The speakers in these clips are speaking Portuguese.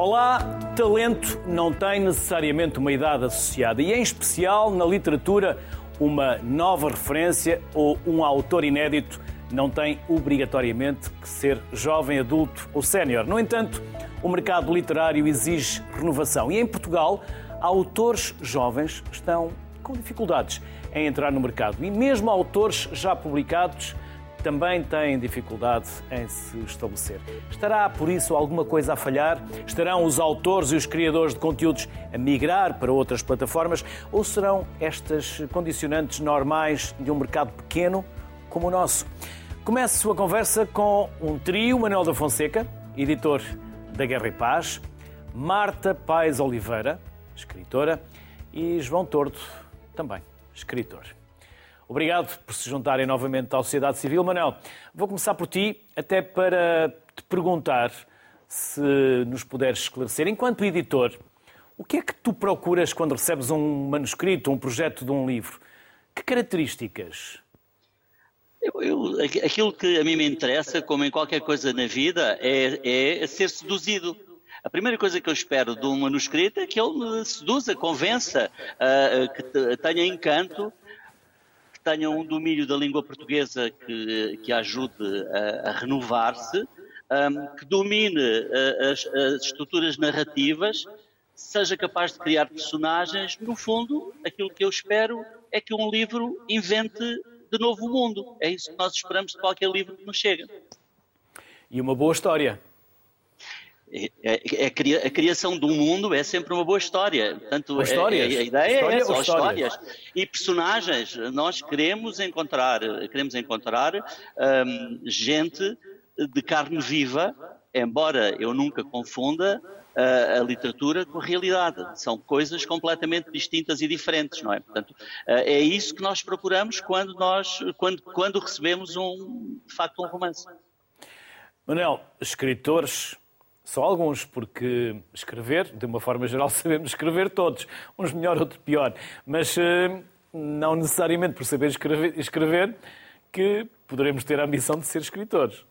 Olá, talento não tem necessariamente uma idade associada e, em especial, na literatura, uma nova referência ou um autor inédito não tem obrigatoriamente que ser jovem, adulto ou sénior. No entanto, o mercado literário exige renovação e, em Portugal, autores jovens estão com dificuldades em entrar no mercado e, mesmo autores já publicados, também têm dificuldade em se estabelecer. Estará, por isso, alguma coisa a falhar? Estarão os autores e os criadores de conteúdos a migrar para outras plataformas? Ou serão estas condicionantes normais de um mercado pequeno como o nosso? Comece a conversa com um trio, Manuel da Fonseca, editor da Guerra e Paz, Marta Paes Oliveira, escritora, e João Tordo, também escritor. Obrigado por se juntarem novamente à sociedade civil. Manuel, vou começar por ti, até para te perguntar se nos puderes esclarecer, enquanto editor, o que é que tu procuras quando recebes um manuscrito, um projeto de um livro? Que características? Eu, eu, aquilo que a mim me interessa, como em qualquer coisa na vida, é, é ser seduzido. A primeira coisa que eu espero de um manuscrito é que ele me seduza, convença, uh, que tenha encanto tenham um domínio da língua portuguesa que, que ajude a, a renovar-se, um, que domine uh, as, as, estruturas narrativas, seja capaz de criar personagens. No fundo, aquilo que eu espero é que um livro invente de novo o mundo. É isso que nós esperamos de qualquer livro que nos chega. E uma boa história. É, é, é, a criação de um mundo é sempre uma boa história. Portanto, histórias? É, a ideia história é essa, histórias? histórias. E personagens. Nós queremos encontrar, queremos encontrar hum, gente de carne viva, embora eu nunca confunda a, a literatura com a realidade. São coisas completamente distintas e diferentes, não é? Portanto, é isso que nós procuramos quando nós, quando, quando recebemos um, de facto, um romance. Manel, escritores só alguns, porque escrever, de uma forma geral, sabemos escrever todos, uns melhor, outros pior, mas eh, não necessariamente por saber escrever, escrever que poderemos ter a ambição de ser escritores.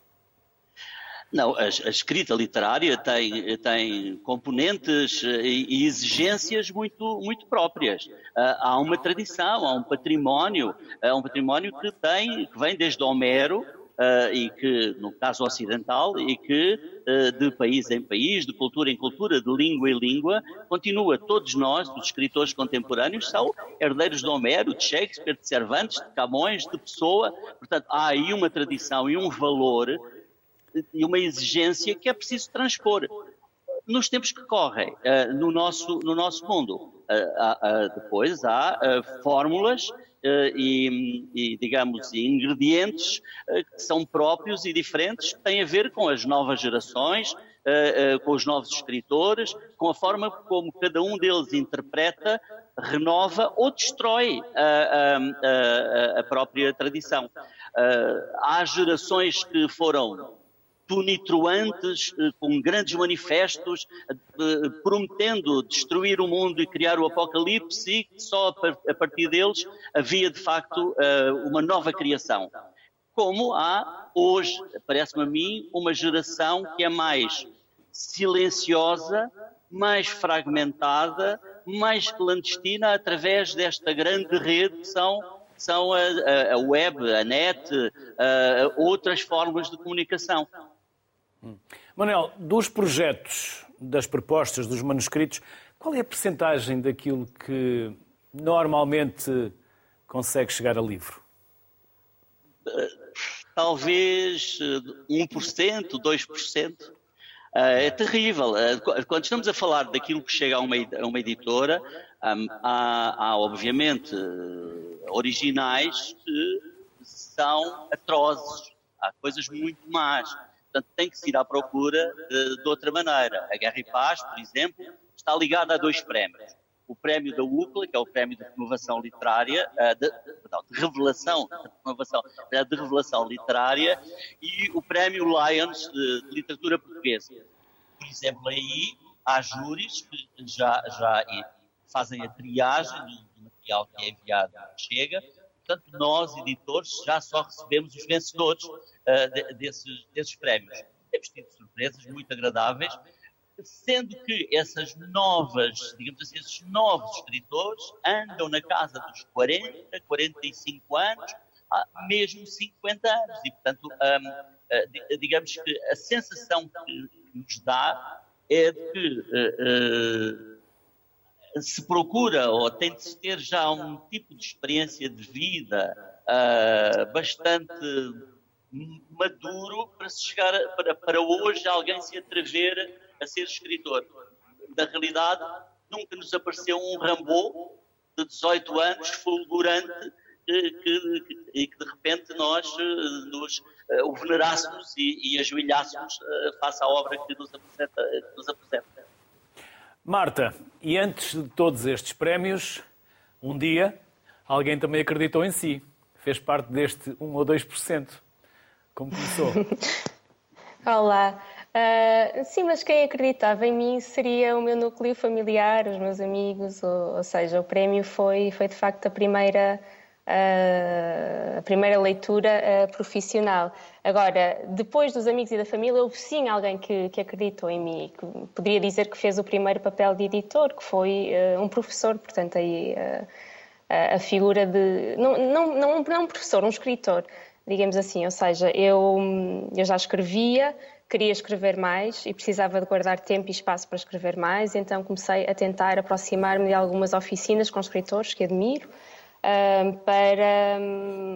Não, a, a, escrita literária tem, tem componentes eh, e exigências muito, muito próprias. Ah, há uma tradição, há um património, há um património que tem, que vem desde Homero, uh, e que, no caso ocidental, e que uh, de país em país, de cultura em cultura, de língua em língua, continua. Todos nós, os escritores contemporâneos, são herdeiros de Homero, de Shakespeare, de Cervantes, de Camões, de Pessoa. Portanto, há aí uma tradição e um valor e uma exigência que é preciso transpor nos tempos que correm uh, no, nosso, no nosso mundo. Depois há fórmulas eh, e, e, digamos, ingredientes eh, que são próprios e diferentes, têm a ver com as novas gerações, eh, com os novos escritores, com a forma como cada um deles interpreta, renova ou destrói a, a, a própria tradição. Há gerações que foram tonitruantes, eh, com grandes manifestos, eh, prometendo destruir o mundo e criar o apocalipse, e só a partir deles havia de facto eh, uma nova criação. Como há hoje, parece-me a mim, uma geração que é mais silenciosa, mais fragmentada, mais clandestina através desta grande rede que são são a, a, web, a net, outras formas de comunicação. Manuel, dos projetos, das propostas, dos manuscritos, qual é a percentagem daquilo que normalmente consegue chegar a livro? Talvez 1%, 2%. É terrível. Eh, quando estamos a falar daquilo que chega a uma, editora, há, há, obviamente originais que são atrozes. Há coisas muito más. Portanto, tem que se ir à procura de, de outra maneira. A Guerra e Paz, por exemplo, está ligada a dois prémios. O prémio da UCLA, que é o prémio de renovação literária, eh, de, perdão, de revelação, de renovação, eh, de revelação literária, e o prémio Lions de, de literatura portuguesa. Por exemplo, aí há júris que já, já fazem a triagem do material que é enviado chega, portanto, nós, editores, já só recebemos os vencedores uh, de, desses, desses prémios. Temos tido surpresas muito agradáveis, sendo que essas novas, digamos assim, esses novos escritores andam na casa dos 40, 45 anos, mesmo 50 anos. E, portanto, um, digamos que a sensação que nos dá é de que uh, uh, se procura ou tem de se ter já um tipo de experiência de vida uh, bastante maduro para se chegar a, para, para hoje alguém se atrever a ser escritor. Na realidade, nunca nos apareceu um Rambo de 18 anos, fulgurante, que, que, e que de repente nós eh, nos uh, o venerássemos e, e ajoelhássemos uh, face à obra que nos apresenta. Que nos apresenta. Marta, e antes de todos estes prémios, um dia alguém também acreditou em si. Fez parte deste 1 ou 2%. Como começou? Olá. Uh, sim, mas quem acreditava em mim seria o meu núcleo familiar, os meus amigos, ou, ou seja, o prémio foi, foi de facto a primeira, a primeira leitura uh, profissional. Agora, depois dos amigos e da família, houve sim alguém que, que acreditou em mim, que poderia dizer que fez o primeiro papel de editor, que foi um professor, portanto, aí a figura de. Não, não, não, não um professor, um escritor, digamos assim, ou seja, eu, eu já escrevia queria escrever mais e precisava de guardar tempo e espaço para escrever mais, então comecei a tentar aproximar-me de algumas oficinas com escritores que admiro. Para,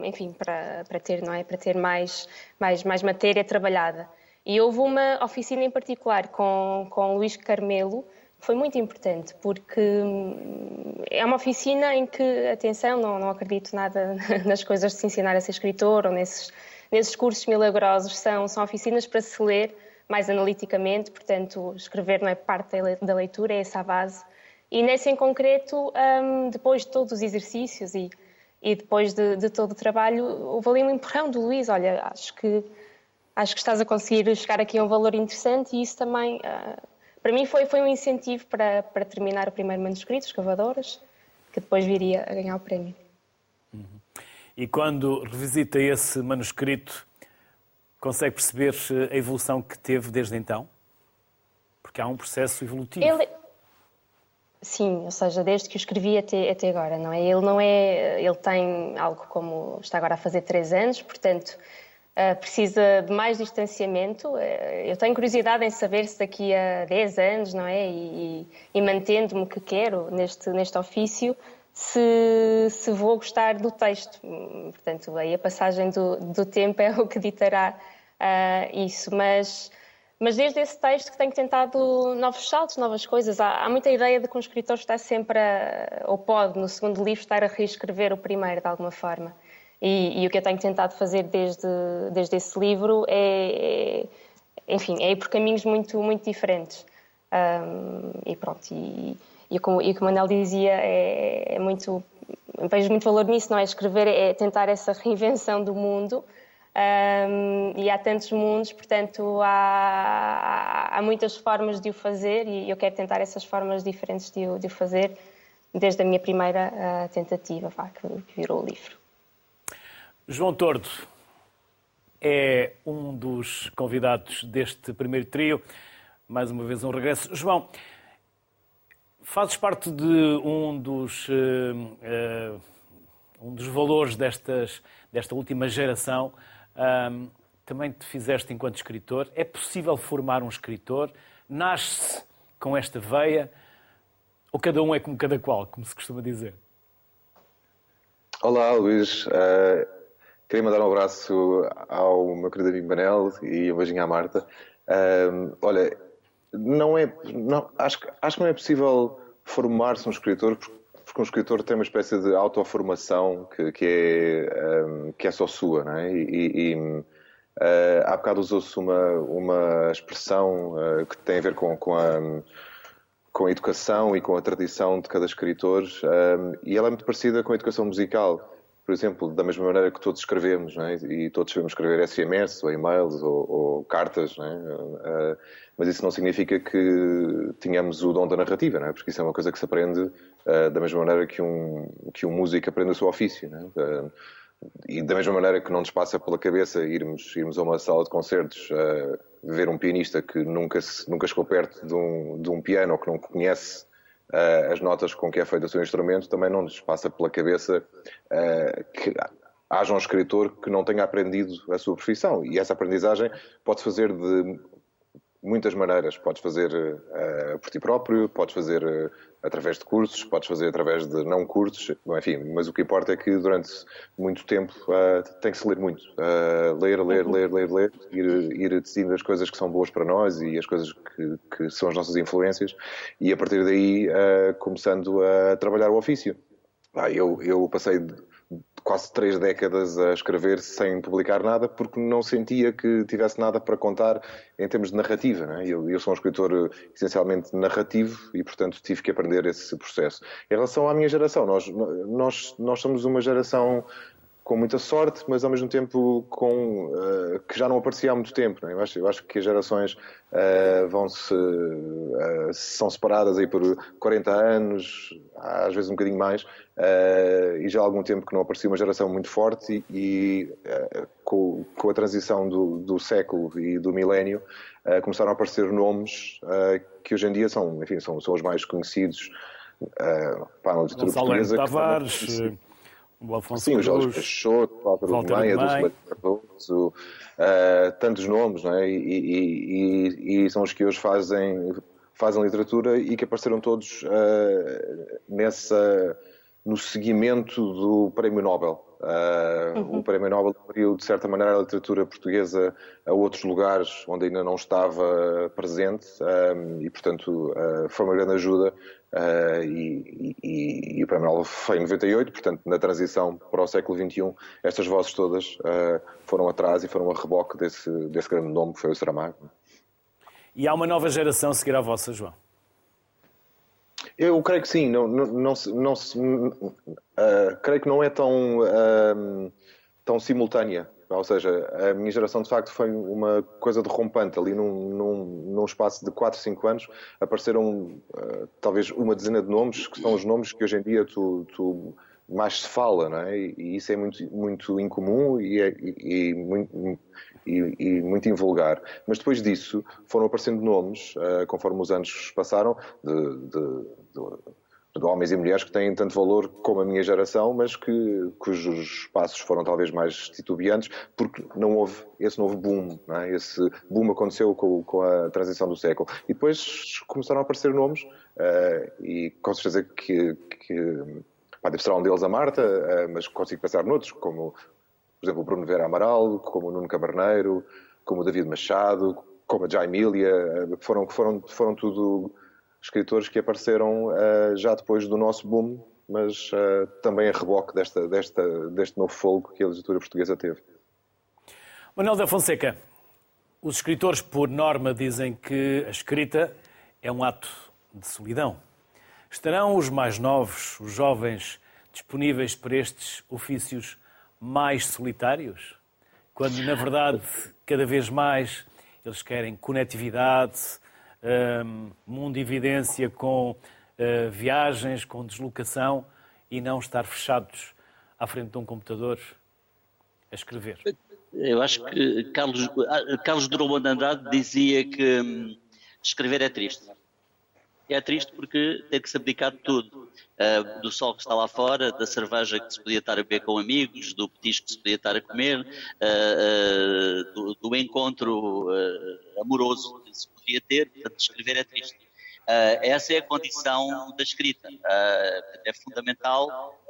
enfim, para, para ter, não é, para ter mais, mais, mais matéria trabalhada. E houve uma oficina em particular com, com Luís Carmelo, foi muito importante, porque hum, é uma oficina em que, atenção, não, não acredito nada nas coisas de se ensinar a ser escritor ou nesses nesses cursos milagrosos são, são oficinas para se ler mais analiticamente, portanto, escrever não é parte da leitura, é essa a base. E nesse em concreto, um, depois de todos os exercícios e, e depois de, de, todo o trabalho, houve ali um empurrão do Luís, olha, acho que, acho que estás a conseguir chegar aqui a um valor interessante e isso também, uh, para mim, foi, foi um incentivo para, para terminar o primeiro manuscrito, Escavadoras, que depois viria a ganhar o prémio. E quando revisita esse manuscrito, consegue perceber a evolução que teve desde então? Porque há um processo evolutivo. Ele... Sim, ou seja, desde que o escrevi até, até agora, não é? Ele não é. Ele tem algo como. está agora a fazer três anos, portanto. Uh, precisa de mais distanciamento. Uh, eu tenho curiosidade em saber se daqui a 10 anos, não é? E, e mantendo-me o que quero neste, neste ofício, se, se vou gostar do texto. Portanto, aí a passagem do, do tempo é o que ditará uh, isso. Mas, mas desde esse texto que tenho tentado novos saltos, novas coisas. Há, há muita ideia de que um escritor está sempre, a, ou pode, no segundo livro, estar a reescrever o primeiro, de alguma forma. E, e o que eu tenho tentado fazer desde, desde esse livro é, é enfim, é ir por caminhos muito, muito diferentes. Um, e pronto, e, e como, e como dizia, é, é muito, vejo muito valor nisso, não é? Escrever é tentar essa reinvenção do mundo. Um, e há tantos mundos, portanto, há, há, muitas formas de o fazer e eu quero tentar essas formas diferentes de o, de o fazer desde a minha primeira uh, tentativa, vá, que, que virou o livro. João Tordo é um dos convidados deste primeiro trio. Mais uma vez um regresso. João, Fazes parte de um dos, uh, uh, um dos valores destas, desta última geração. Também te fizeste enquanto escritor. É possível formar um escritor? Nasce-se com esta veia? Ou cada um é como cada qual, como se costuma dizer? Olá, Luís. Uh, queria mandar um abraço ao meu querido amigo Manel e um beijinho à Marta. Uh, olha, não é. Não, acho, acho que não é possível formar-se um escritor porque um escritor tem uma espécie de autoformação que, que, é, que é só sua, não é? E, e uh, há bocado usou-se uma, uma expressão uh, que tem a ver com, com, a, com a educação e com a tradição de cada escritor, um, e ela é muito parecida com a educação musical por exemplo, da mesma maneira que todos escrevemos, é? e todos sabemos escrever SMS ou e-mails ou, ou cartas, é? uh, mas isso não significa que tenhamos o dom da narrativa, é? porque isso é uma coisa que se aprende uh, da mesma maneira que um, que um músico aprende o seu ofício. Uh, e da mesma maneira que não nos passa pela cabeça irmos, irmos a uma sala de concertos uh, ver um pianista que nunca, nunca chegou perto de um, de um piano ou que não conhece uh, as notas com que é feito o seu instrumento, também não nos passa pela cabeça uh, que haja um escritor que não tenha aprendido a sua profissão. E essa aprendizagem pode fazer de muitas maneiras. Podes fazer uh, por ti próprio, podes fazer uh, através de cursos, podes fazer através de não cursos, enfim, mas o que importa é que durante muito tempo uh, tem que se ler muito. ler, ler, ler, ler, ler, ir, ir decidindo as coisas que são boas para nós e as coisas que, que são as nossas influências e a partir daí começando a trabalhar o ofício. Ah, eu, eu passei quase três décadas a escrever sem publicar nada, porque não sentia que tivesse nada para contar em termos de narrativa. É? Eu, eu, sou um escritor eh, essencialmente narrativo e, portanto, tive que aprender esse processo. Em relação à minha geração, nós, nós, nós somos uma geração com muita sorte, mas ao mesmo tempo com uh, que já não aparecia há muito tempo. É? Eu, acho, eu, acho, que as gerações uh, vão se uh, são separadas aí por 40 anos, às vezes um bocadinho mais, e já há algum tempo que não aparecia uma geração muito forte e, e com, com, a transição do, do, século e do milénio começaram a aparecer nomes que hoje em dia são, enfim, são, são os mais conhecidos para a literatura portuguesa. Tavares, o Afonso Sim, o Jorge Peixoto, o Álvaro Dulce Cardoso, uh, tantos nomes, não é? E, e, e, e, são os que hoje fazem, fazem literatura e que apareceram todos uh, nessa, no seguimento do Prémio Nobel. Uh, uhum. O Prémio Nobel abriu, de certa maneira, a literatura portuguesa a outros lugares onde ainda não estava presente e, portanto, foi uma grande ajuda Uh, e, e, e, o Prémio Nobel foi em 98, portanto, na transição para o século XXI, estas vozes todas uh, foram atrás e foram a reboque desse, desse grande nome que foi o Saramago. E há uma nova geração a seguir à vossa, João? Eu creio que sim. Não, não, não, não uh, creio que não é tão, tão simultânea. Ou seja, a minha geração de facto foi uma coisa derrompante. Ali num, num, num espaço de 4, 5 anos apareceram uh, talvez uma dezena de nomes, que são os nomes que hoje em dia tu, tu mais se fala, não é? E, isso é muito, muito incomum e, é, e, e, muito, e, muito invulgar. Mas depois disso foram aparecendo nomes, uh, conforme os anos passaram, de, de, de de homens e mulheres que têm tanto valor como a minha geração, mas que, cujos passos foram talvez mais titubeantes, porque não houve esse novo boom. É? Esse boom aconteceu com, com, a transição do século. E depois começaram a aparecer nomes, uh, e com certeza que, que ser um deles a Marta, uh, mas consigo pensar noutros, como, por exemplo, o Bruno Vera Amaral, como o Nuno Caberneiro, como o David Machado, como a Jaimília, uh, foram, foram, foram tudo escritores que apareceram uh, já depois do nosso boom, mas uh, também a reboque desta, desta, deste novo fogo que a literatura portuguesa teve. Manuel da Fonseca, os escritores, por norma, dizem que a escrita é um ato de solidão. Estarão os mais novos, os jovens, disponíveis para estes ofícios mais solitários? Quando, na verdade, cada vez mais eles querem conectividade, um, mundo evidência com uh, viagens, com deslocação e não estar fechados à frente de um computador a escrever. Eu acho que Carlos, ah, Carlos Drummond de Andrade dizia que hum, escrever é triste. É triste porque tem que se abdicar de tudo. Uh, do sol que está lá fora, da cerveja que se podia estar a beber com amigos, do petisco que se podia estar a comer, uh, uh, do, do, encontro amoroso que se podia ter. Portanto, escrever é triste. essa é a condição da escrita. é fundamental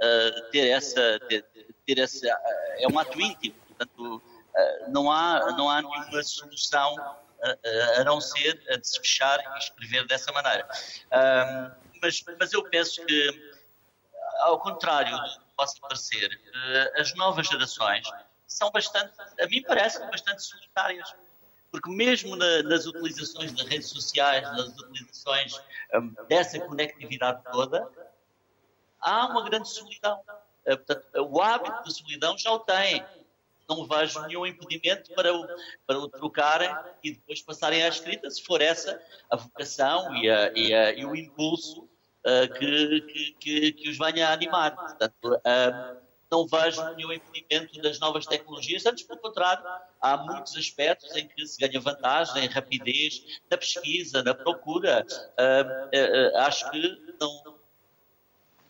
ter essa, ter, ter essa, é um ato íntimo. Portanto, não há, não há nenhuma solução a, não ser a de se fechar e escrever dessa maneira. mas, mas eu penso que, ao contrário do que possa parecer, eh, as novas gerações são bastante, a mim parece, bastante solitárias. Porque mesmo na, nas utilizações das redes sociais, nas utilizações um, dessa conectividade toda, há uma grande solidão. Uh, portanto, o hábito da solidão já o têm não vejo nenhum impedimento para o, para o trocarem e depois passarem à escrita, se for essa a vocação e, a, e, a, e o impulso uh, que, que, que, os venha a animar. Portanto, uh, não vejo nenhum impedimento das novas tecnologias, antes pelo contrário, há muitos aspectos em que se ganha vantagem, rapidez, na pesquisa, na procura. Uh, acho que não,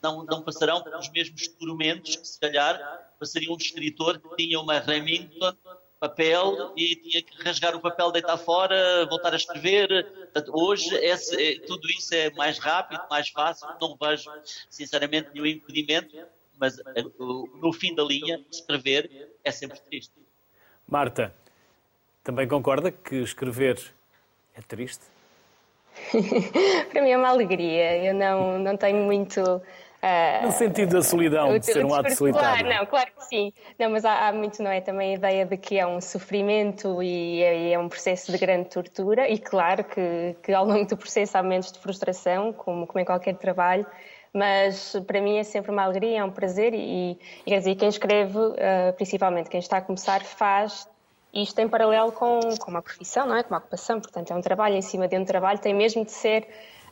não, não passarão pelos mesmos tormentos que se calhar passaria um escritor que tinha uma Remington papel e tinha que rasgar o papel, deitar fora, voltar a escrever. Portanto, hoje esse, é, tudo isso é mais rápido, mais fácil, não vejo sinceramente nenhum impedimento, mas eh, no fim da linha, escrever é sempre triste. Marta, também concorda que escrever é triste? Para mim é uma alegria. Eu não, não tenho muito Uh, no sentido da solidão, de ser um ato solitário. Claro, não, claro que sim. Não, mas há, há, muito, não é? Também a ideia de que é um sofrimento e é, é, um processo de grande tortura, e claro que, que ao longo do processo há momentos de frustração, como, como em qualquer trabalho, mas para mim é sempre uma alegria, é um prazer e, e quer dizer, quem escreve, uh, principalmente quem está a começar, faz isto em paralelo com, com uma profissão, não é? Com uma ocupação, portanto é um trabalho em cima de um trabalho, tem mesmo de ser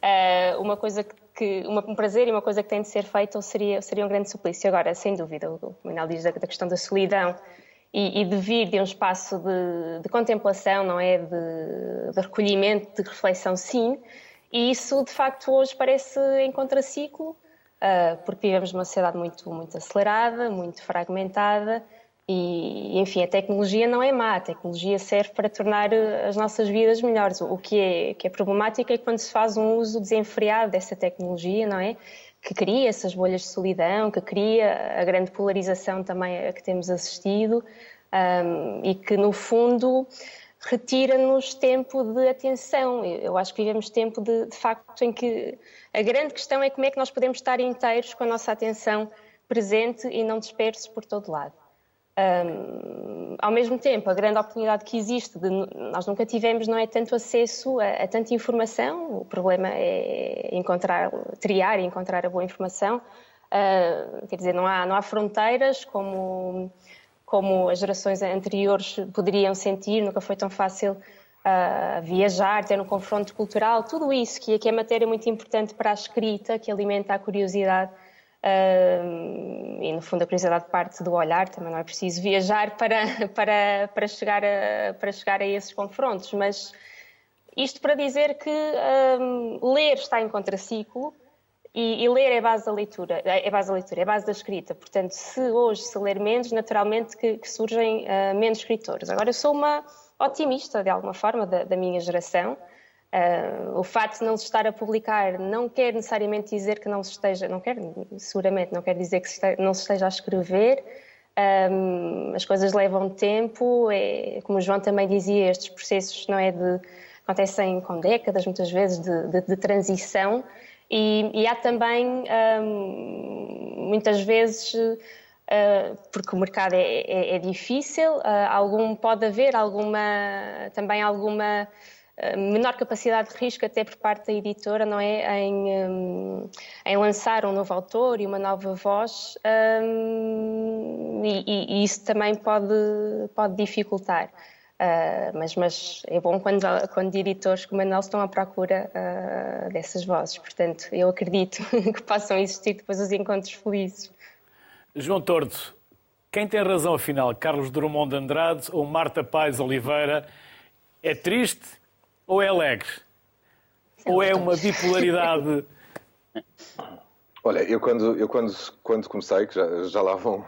uh, uma coisa que que uma, um prazer e uma coisa que tem de ser feita ou seria, seria um grande suplício. Agora, sem dúvida, o Manuel diz da, da, questão da solidão e, e, de vir de um espaço de, de contemplação, não é? De, de, recolhimento, de reflexão, sim. E isso, de facto, hoje parece em contraciclo, uh, porque vivemos numa sociedade muito, muito acelerada, muito fragmentada e, enfim, a tecnologia não é má, a tecnologia serve para tornar eh, as nossas vidas melhores. O que é, que é problemático é quando se faz um uso desenfreado dessa tecnologia, não é? Que cria essas bolhas de solidão, que cria a grande polarização também a que temos assistido um, e que, no fundo, retira-nos tempo de atenção. Eu acho que vivemos tempo de, de facto em que a grande questão é como é que nós podemos estar inteiros com a nossa atenção presente e não dispersos por todo lado. Um, ao mesmo tempo, a grande oportunidade que existe, de, nós nunca tivemos, não é tanto acesso a, a, tanta informação, o problema é encontrar, triar e encontrar a boa informação. Uh, quer dizer, não há, não há fronteiras como, como as gerações anteriores poderiam sentir, nunca foi tão fácil uh, viajar, ter um confronto cultural, tudo isso que, que é matéria muito importante para a escrita, que alimenta a curiosidade Uh, e no fundo a curiosidade parte do olhar, também não é preciso viajar para, para, para, chegar, a, para chegar a esses confrontos, mas isto para dizer que ler está em contraciclo e, e, ler é base da leitura, é base da leitura, é base da escrita. Portanto, se hoje se ler menos, naturalmente que, que surgem uh, menos escritores. Agora, eu sou uma otimista, de alguma forma, da, da minha geração. Uh, o facto de não se estar a publicar não quer necessariamente dizer que não se esteja, não quer, seguramente não quer dizer que se não se esteja a escrever. Um, as coisas levam tempo, é, como o João também dizia, estes processos não é de acontecem com décadas, muitas vezes de, de, de transição, e, e, há também um, muitas vezes Uh, porque o mercado é, é, é difícil, uh, algum, pode haver alguma, também alguma menor capacidade de risco até por parte da editora, não é, em, um, em lançar um novo autor e uma nova voz um, e, e, isso também pode, pode dificultar. Uh, mas, mas, é bom quando, quando editores como a Manuel estão à procura uh, dessas vozes. Portanto, eu acredito que possam existir depois os encontros felizes. João Tordo, quem tem razão afinal? Carlos Drummond de Andrade ou Marta Paz Oliveira? É triste ou é alegre? Ou é uma bipolaridade? Olha, eu quando, eu quando, quando comecei, que já, já lá vão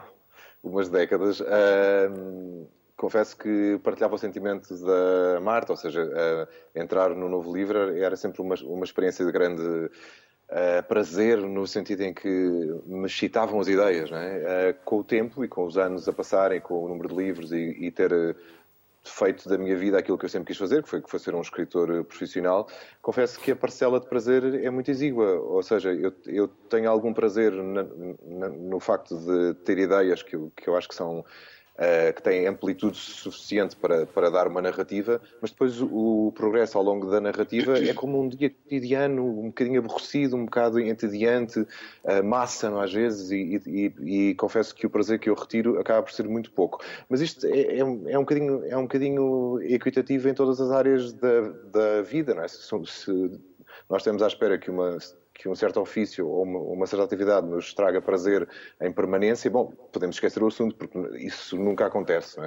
umas décadas, uh, confesso que partilhava o sentimento da Marta, ou seja, uh, entrar no novo livro era sempre uma, uma experiência de grande uh, prazer, no sentido em que me excitavam as ideias. É? com o tempo e com os anos a passarem, com o número de livros e, e ter feito da minha vida aquilo que eu sempre quis fazer, que foi, que foi ser um escritor eh, profissional, confesso que a parcela de prazer é muito exígua. Ou seja, eu, eu tenho algum prazer na, na, no facto de ter ideias que eu, que eu acho que são uh, que têm amplitude suficiente para, para dar uma narrativa, mas depois o, o, progresso ao longo da narrativa é como um dia cotidiano, um bocadinho aborrecido, um bocado entediante, uh, massa às vezes, e, e, e, confesso que o prazer que eu retiro acaba por ser muito pouco. Mas isto é, é, é um, bocadinho, é um bocadinho equitativo em todas as áreas da, da vida, não é? Se, se nós temos à espera que uma que um certo ofício ou uma, uma, certa atividade nos traga prazer em permanência, bom, podemos esquecer o assunto, porque isso nunca acontece.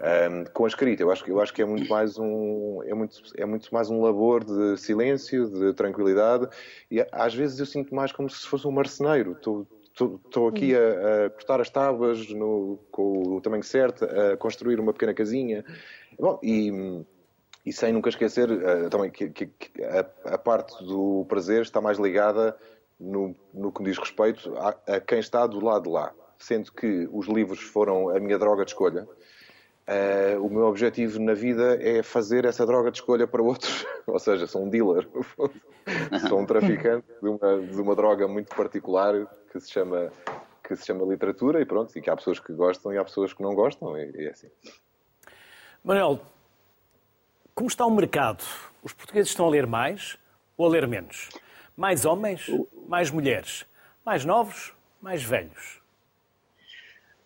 É? Um, com a escrita, eu acho, eu acho que é muito, mais um, é, muito, é muito mais um labor de silêncio, de tranquilidade, e às vezes eu sinto mais como se fosse um marceneiro. Estou, Estou aqui a, a, cortar as tábuas no, com o tamanho certo, a construir uma pequena casinha. Bom, e, e sem nunca esquecer uh, também que, que, que a, a, parte do prazer está mais ligada no, no que diz respeito a, a, quem está do lado de lá. Sendo que os livros foram a minha droga de escolha, uh, o meu objetivo na vida é fazer essa droga de escolha para outros. Ou seja, sou um dealer, sou um traficante de uma, de uma droga muito particular que se chama que se chama literatura e pronto, e que há pessoas que gostam e há pessoas que não gostam, e, e é assim. Manuel, como está o mercado? Os portugueses estão a ler mais ou a ler menos? Mais homens? Mais mulheres? Mais novos? Mais velhos?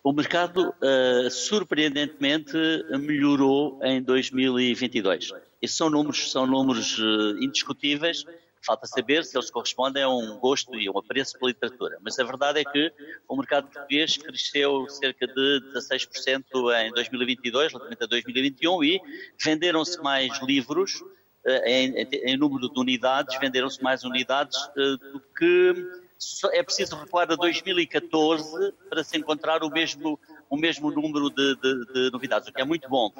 O mercado, uh, surpreendentemente, melhorou em 2022. Esses são números, são números uh, indiscutíveis Falta saber se eles correspondem a um gosto e a um apreço pela literatura. Mas a verdade é que o mercado português cresceu cerca de 16% em 2022, relativamente a 2021, e venderam-se mais livros eh, em, em, número de unidades, venderam-se mais unidades eh, do que é preciso recuar a 2014 para se encontrar o mesmo, o mesmo número de, de, de novidades, o que é muito bom,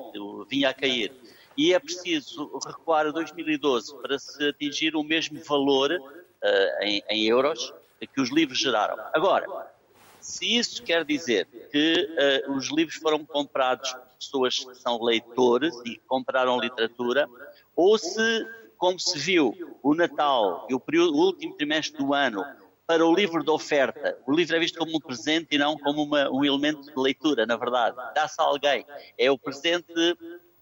vinha a cair e é preciso recuar a 2012 para se atingir o mesmo valor uh, em, em, euros que os livros geraram. Agora, se isso quer dizer que uh, os livros foram comprados por pessoas que são leitores e compraram literatura, ou se, como se viu, o Natal e o, período, o último trimestre do ano para o livro de oferta. O livro é visto como um presente e não como uma, um elemento de leitura, na verdade. Dá-se a alguém. É o presente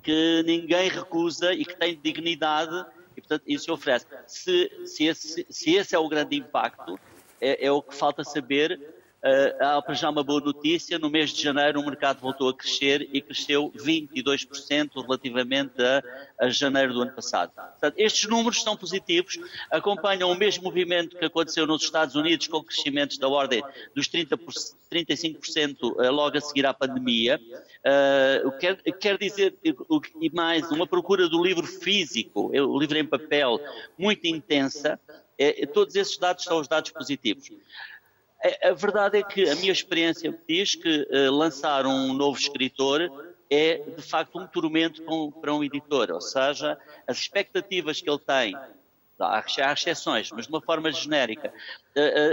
que ninguém recusa e que tem dignidade e, portanto, isso oferece. Se, se, esse, se esse é o grande impacto, é, é o que falta saber há para já uma boa notícia, no mês de janeiro o mercado voltou a crescer e cresceu 22% relativamente a, a, janeiro do ano passado. Portanto, estes números são positivos, acompanham o mesmo movimento que aconteceu nos Estados Unidos com crescimentos da ordem dos 30 35% uh, logo a seguir à pandemia. Uh, quer, quer dizer, e mais, uma procura do livro físico, o livro em papel, muito intensa. É, todos esses dados são os dados positivos. A, verdade é que a minha experiência diz que uh, lançar um novo escritor é de facto um tormento para um editor, ou seja, as expectativas que ele tem, há, exceções, mas de uma forma genérica,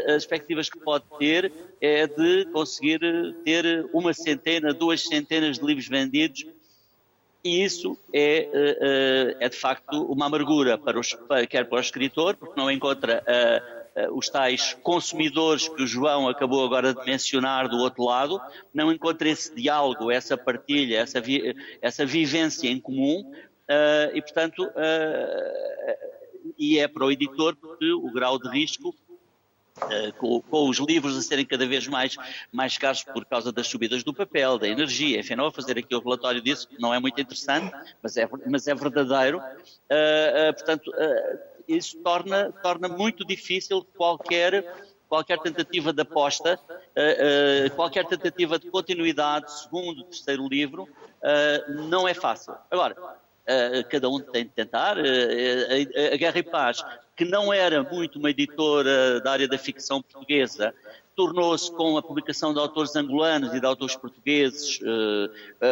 as expectativas que pode ter é de conseguir ter uma centena, duas centenas de livros vendidos. E isso é, é de facto uma amargura, para os, quer para o escritor, porque não encontra os tais consumidores que o João acabou agora de mencionar do outro lado, não encontra esse diálogo, essa partilha, essa, vi essa vivência em comum, uh, e portanto, uh, e é para o editor porque o grau de risco Uh, com, com, os livros a serem cada vez mais, mais caros por causa das subidas do papel, da energia, enfim, não vou fazer aqui o relatório disso, não é muito interessante, mas é, mas é verdadeiro. Uh, uh, portanto, isso torna, torna muito difícil qualquer, qualquer tentativa de aposta, uh, uh, qualquer tentativa de continuidade, segundo, terceiro livro, uh, não é fácil. Agora, cada um tem de tentar. a Guerra e Paz, que não era muito uma editora da área da ficção portuguesa, tornou-se, com a publicação de autores angolanos e de autores portugueses,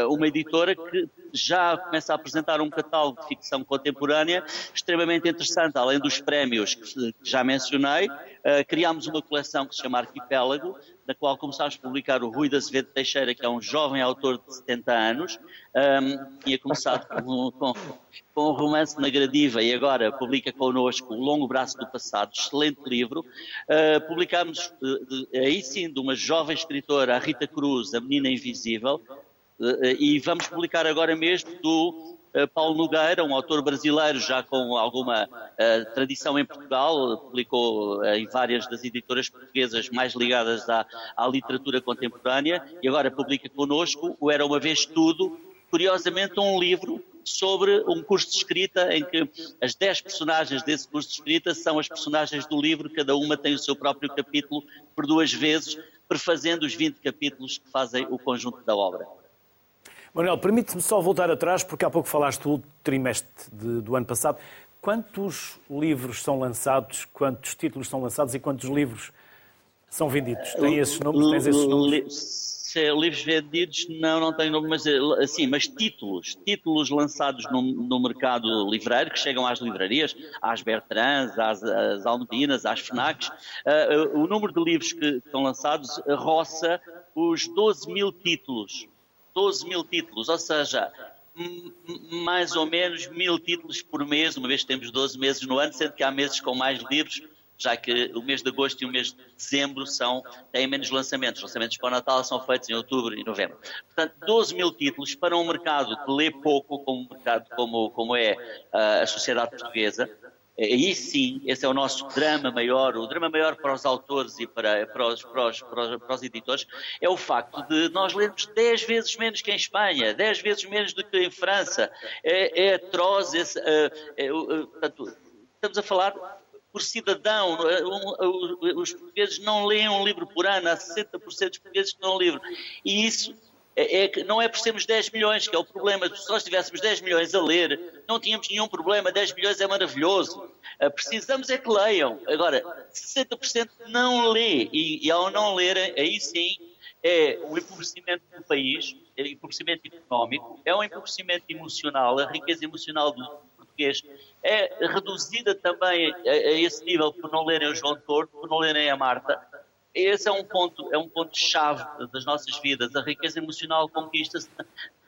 uma editora que já começa a apresentar um catálogo de ficção contemporânea extremamente interessante, além dos prémios que já mencionei. Uh, criámos uma coleção que se chama Arquipélago, na qual começámos a publicar o Rui da Azevedo Teixeira, que é um jovem autor de 70 anos, um, tinha começado com, com, com um romance na Gradiva e agora publica connosco O Longo Braço do Passado, excelente livro. Uh, publicámos, uh, aí sim, de uma jovem escritora, a Rita Cruz, A Menina Invisível, eh, e vamos publicar agora mesmo do Paulo Nogueira, um autor brasileiro já com alguma uh, tradição em Portugal, publicou uh, em várias das editoras portuguesas mais ligadas à, à, literatura contemporânea e agora publica connosco o Era Uma Vez Tudo, curiosamente um livro sobre um curso de escrita em que as 10 personagens desse curso de escrita são as personagens do livro, cada uma tem o seu próprio capítulo por duas vezes, prefazendo os 20 capítulos que fazem o conjunto da obra. Manuel, permite-me só voltar atrás, porque há pouco falaste do trimestre de, do ano passado. Quantos livros são lançados, quantos títulos são lançados e quantos livros são vendidos? Tem esses números? Tens esses números? Se é livros vendidos, não, não tenho nome, mas assim, mas títulos, títulos lançados no, no, mercado livreiro, que chegam às livrarias, às Bertrands, às, às Almedinas, às FNACs, uh, o número de livros que estão lançados roça os 12 mil títulos. 12 mil títulos, ou seja, mais ou menos mil títulos por mês, uma vez que temos 12 meses no ano, sendo que há meses com mais livros, já que o mês de agosto e o mês de dezembro são, têm menos lançamentos. Lançamentos para o Natal são feitos em outubro e novembro. Portanto, 12 mil títulos para um mercado que lê pouco, como, mercado, como, como é uh, a sociedade portuguesa, Aí sim, esse é o nosso drama maior, o drama maior para os autores e para, para, os, para, os, para, os, para os editores, é o facto de nós lermos 10 vezes menos que em Espanha, 10 vezes menos do que em França. É, é atroz, esse, é, é, portanto, estamos a falar por cidadão. Os portugueses não leem um livro por ano, há 60% dos portugueses que não leem um livro. E isso é, é, não é por sermos 10 milhões que é o problema. Se nós tivéssemos 10 milhões a ler, não tínhamos nenhum problema. 10 milhões é maravilhoso. Uh, precisamos é que leiam. Agora, 60% não lê. E, e, ao não lerem, aí sim, é o empobrecimento do país, é o empobrecimento económico, é o empobrecimento emocional, a riqueza emocional do português é reduzida também a, a esse nível por não lerem o João Torto, por não lerem a Marta, esse é um ponto, é um ponto chave das nossas vidas. A riqueza emocional conquista-se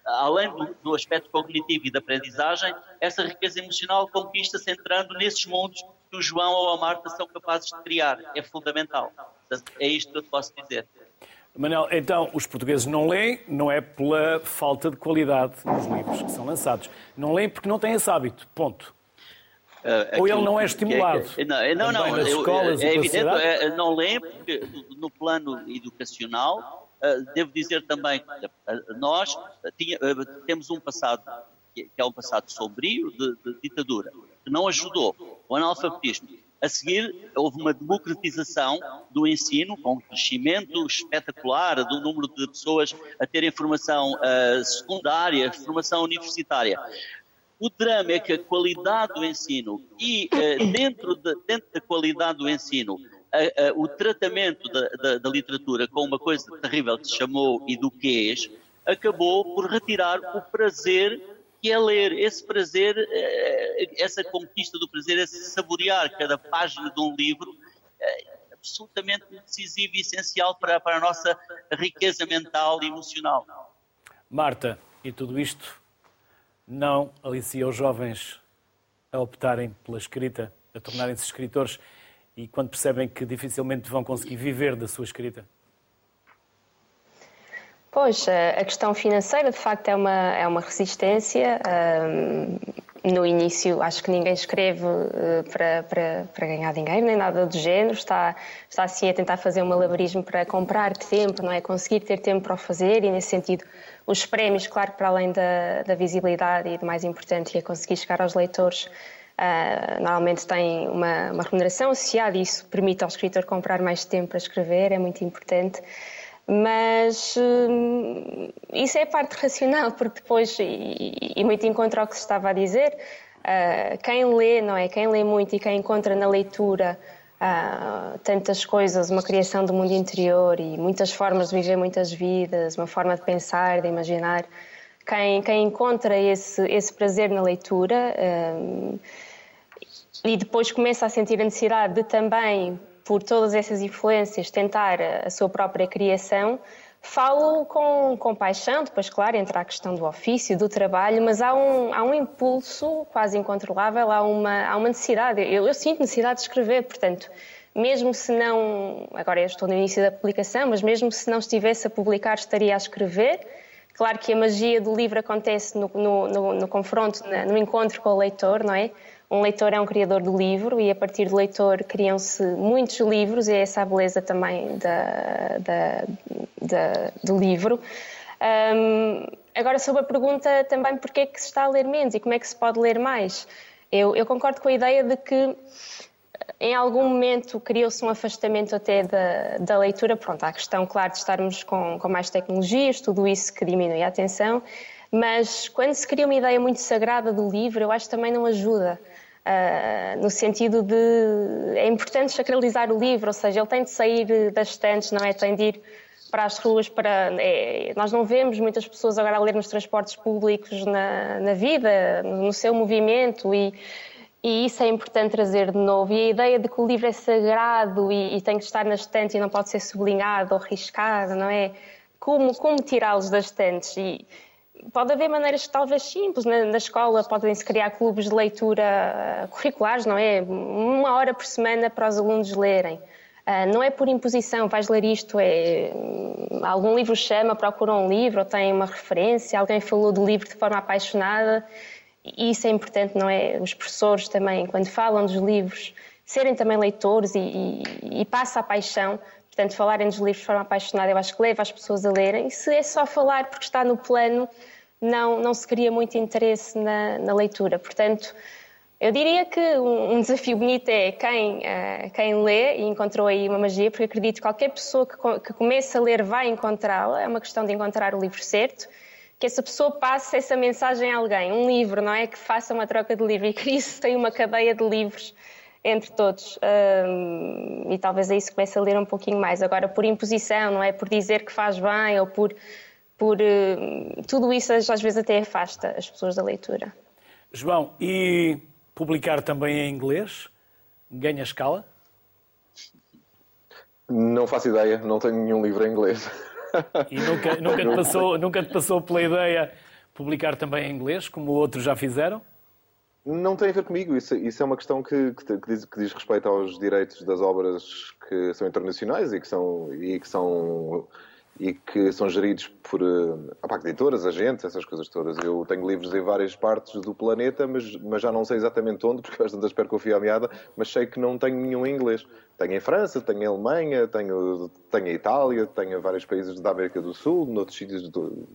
além do, do, aspecto cognitivo e da aprendizagem, essa riqueza emocional conquista-se entrando nesses mundos que o João ou a Marta são capazes de criar. É fundamental. É isto que eu posso dizer. Manel, então os portugueses não leem, não é pela falta de qualidade nos livros que são lançados. Não leem porque não têm esse hábito. Ponto. Uh, Ou ele não é estimulado? É, é, não, não, não. Nas escolas é, é evidente, é, não lê, porque no plano educacional, uh, devo dizer também que uh, nós tinha, temos um passado, que é um passado sombrio, de, de, ditadura, que não ajudou o analfabetismo. A seguir, houve uma democratização do ensino, com um crescimento espetacular do número de pessoas a terem formação secundária, formação universitária. O drama é que a qualidade do ensino e uh, dentro, de, dentro da qualidade do ensino, o tratamento da, da, da, literatura com uma coisa terrível que se chamou eduquês, acabou por retirar o prazer que é ler. Esse prazer, essa conquista do prazer, esse saborear cada página de um livro, é absolutamente decisivo e essencial para, para a nossa riqueza mental e emocional. Marta, e tudo isto não alicia os jovens a optarem pela escrita, a tornarem-se escritores e quando percebem que dificilmente vão conseguir viver da sua escrita? Pois, a questão financeira de facto é uma, é uma resistência. No início, acho que ninguém escreve uh, para, para, para ganhar dinheiro, nem nada do género. Está, está assim a tentar fazer um malabarismo para comprar tempo, não é? Conseguir ter tempo para o fazer e, nesse sentido, os prémios, claro, para além da, da visibilidade e do mais importante, é conseguir chegar aos leitores. Uh, normalmente tem uma, uma remuneração associada e isso permite ao escritor comprar mais tempo para escrever, é muito importante. Mas uh, isso é a parte racional, porque depois, e, e muito encontro ao que se estava a dizer, uh, quem lê, não é? Quem lê muito e quem encontra na leitura uh, tantas coisas, uma criação do mundo interior e muitas formas de viver muitas vidas, uma forma de pensar, de imaginar. Quem, quem encontra esse, esse prazer na leitura uh, e depois começa a sentir a necessidade de também, por todas essas influências, tentar a sua própria criação, Falo com, com paixão, depois, claro, entra a questão do ofício, do trabalho, mas há um, há um impulso quase incontrolável, há uma, há uma necessidade. Eu, eu sinto necessidade de escrever, portanto, mesmo se não. Agora eu estou no início da publicação, mas mesmo se não estivesse a publicar, estaria a escrever. Claro que a magia do livro acontece no, no, no, no confronto, no encontro com o leitor, não é? Um leitor é um criador do livro e a partir do leitor criam-se muitos livros e é essa a beleza também da, da, da, do livro. Um, agora, sobre a pergunta também porquê é que se está a ler menos e como é que se pode ler mais, eu, eu concordo com a ideia de que em algum momento criou-se um afastamento até da, da, leitura. Pronto, há a questão, claro, de estarmos com, com mais tecnologias, tudo isso que diminui a atenção, mas quando se cria uma ideia muito sagrada do livro, eu acho que também não ajuda. Uh, no sentido de é importante sacralizar o livro, ou seja, ele tem de sair das estantes, não é? Tem de ir para as ruas. Para, é, nós não vemos muitas pessoas agora a ler nos transportes públicos na, na vida, no seu movimento e, e isso é importante trazer de novo. E a ideia de que o livro é sagrado e, e tem que estar na estante e não pode ser sublinhado ou riscado, não é? Como, como tirá-los das estantes? E, pode haver maneiras talvez simples. Na, na escola podem-se criar clubes de leitura eh, curriculares, não é? Uma hora por semana para os alunos lerem. Uh, não é por imposição, vais ler isto, é hum, algum livro chama, procura um livro, ou tem uma referência, alguém falou do livro de forma apaixonada, e isso é importante, não é? Os professores também, quando falam dos livros, serem também leitores e, e, e passa a paixão, portanto, falarem dos livros de forma apaixonada, eu acho que leva as pessoas a lerem, se é só falar porque está no plano, não, não se cria muito interesse na, na leitura. Portanto, eu diria que um, desafio bonito é quem, uh, quem lê e encontrou aí uma magia, porque acredito que qualquer pessoa que, que comece a ler vai encontrá-la, é uma questão de encontrar o livro certo, que essa pessoa passe essa mensagem a alguém, um livro, não é? Que faça uma troca de livro e que isso tem uma cadeia de livros entre todos. Um, e talvez aí se comece a ler um pouquinho mais. Agora, por imposição, não é? Por dizer que faz bem ou por por uh, tudo isso às vezes até afasta as pessoas da leitura. João, e publicar também em inglês ganha escala? Não faço ideia, não tenho nenhum livro em inglês. E nunca, nunca, te, passou, nunca te passou pela ideia publicar também em inglês, como outros já fizeram? Não tem a ver comigo, isso, isso é uma questão que, que, que, diz, que, diz, respeito aos direitos das obras que são internacionais e que são, e que são e que são geridos por uh, editoras, agentes, essas coisas todas. Eu tenho livros em várias partes do planeta, mas, mas já não sei exatamente onde, porque às vezes perco a meada, mas sei que não tenho nenhum inglês. Tenho em França, tenho em Alemanha, tenho, tenho em Itália, tenho em vários países da América do Sul, noutros sítios do...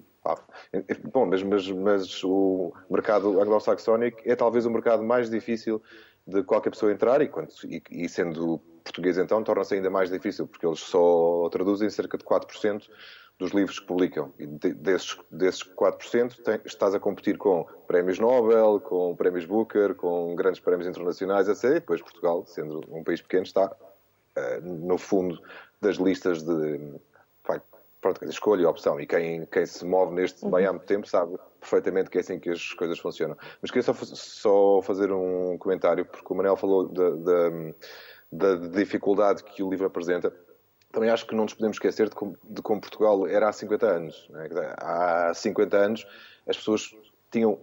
Bom, mas, mas, mas o mercado anglo-saxónico é talvez o mercado mais difícil de qualquer pessoa entrar e, quando, e, e sendo português então torna-se ainda mais difícil, porque eles só traduzem cerca de 4% dos livros que publicam. E desses, desses 4% tem, estás a competir com prémios Nobel, com prémios Booker, com grandes prémios internacionais, etc. E depois Portugal, sendo um país pequeno, está uh, no fundo das listas de pronto, escolha e opção. E quem, quem se move neste uhum. bem há muito tempo sabe perfeitamente que é assim que as coisas funcionam. Mas queria só, só fazer um comentário, porque o Manel falou da, da, da dificuldade que o livro apresenta. Também acho que não nos podemos esquecer de como, de como Portugal era há 50 anos. Né? Há 50 anos as pessoas tinham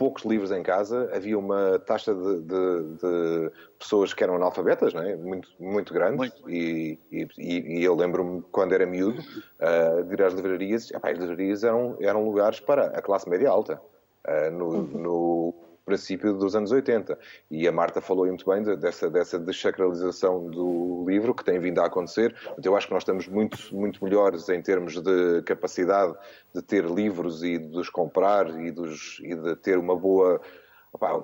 poucos livros em casa, havia uma taxa de, de, de pessoas que eram analfabetas, não é? muito, muito grande, muito. E, e, e, eu lembro-me, quando era miúdo, uh, de ir às livrarias, epá, as livrarias eram, eram lugares para a classe média alta. Uh, no, uhum. no princípio dos anos 80. E a Marta falou muito bem dessa, dessa desacralização do livro que tem vindo a acontecer. Eu acho que nós estamos muito, muito melhores em termos de capacidade de ter livros e de os comprar e, dos, e de ter uma boa,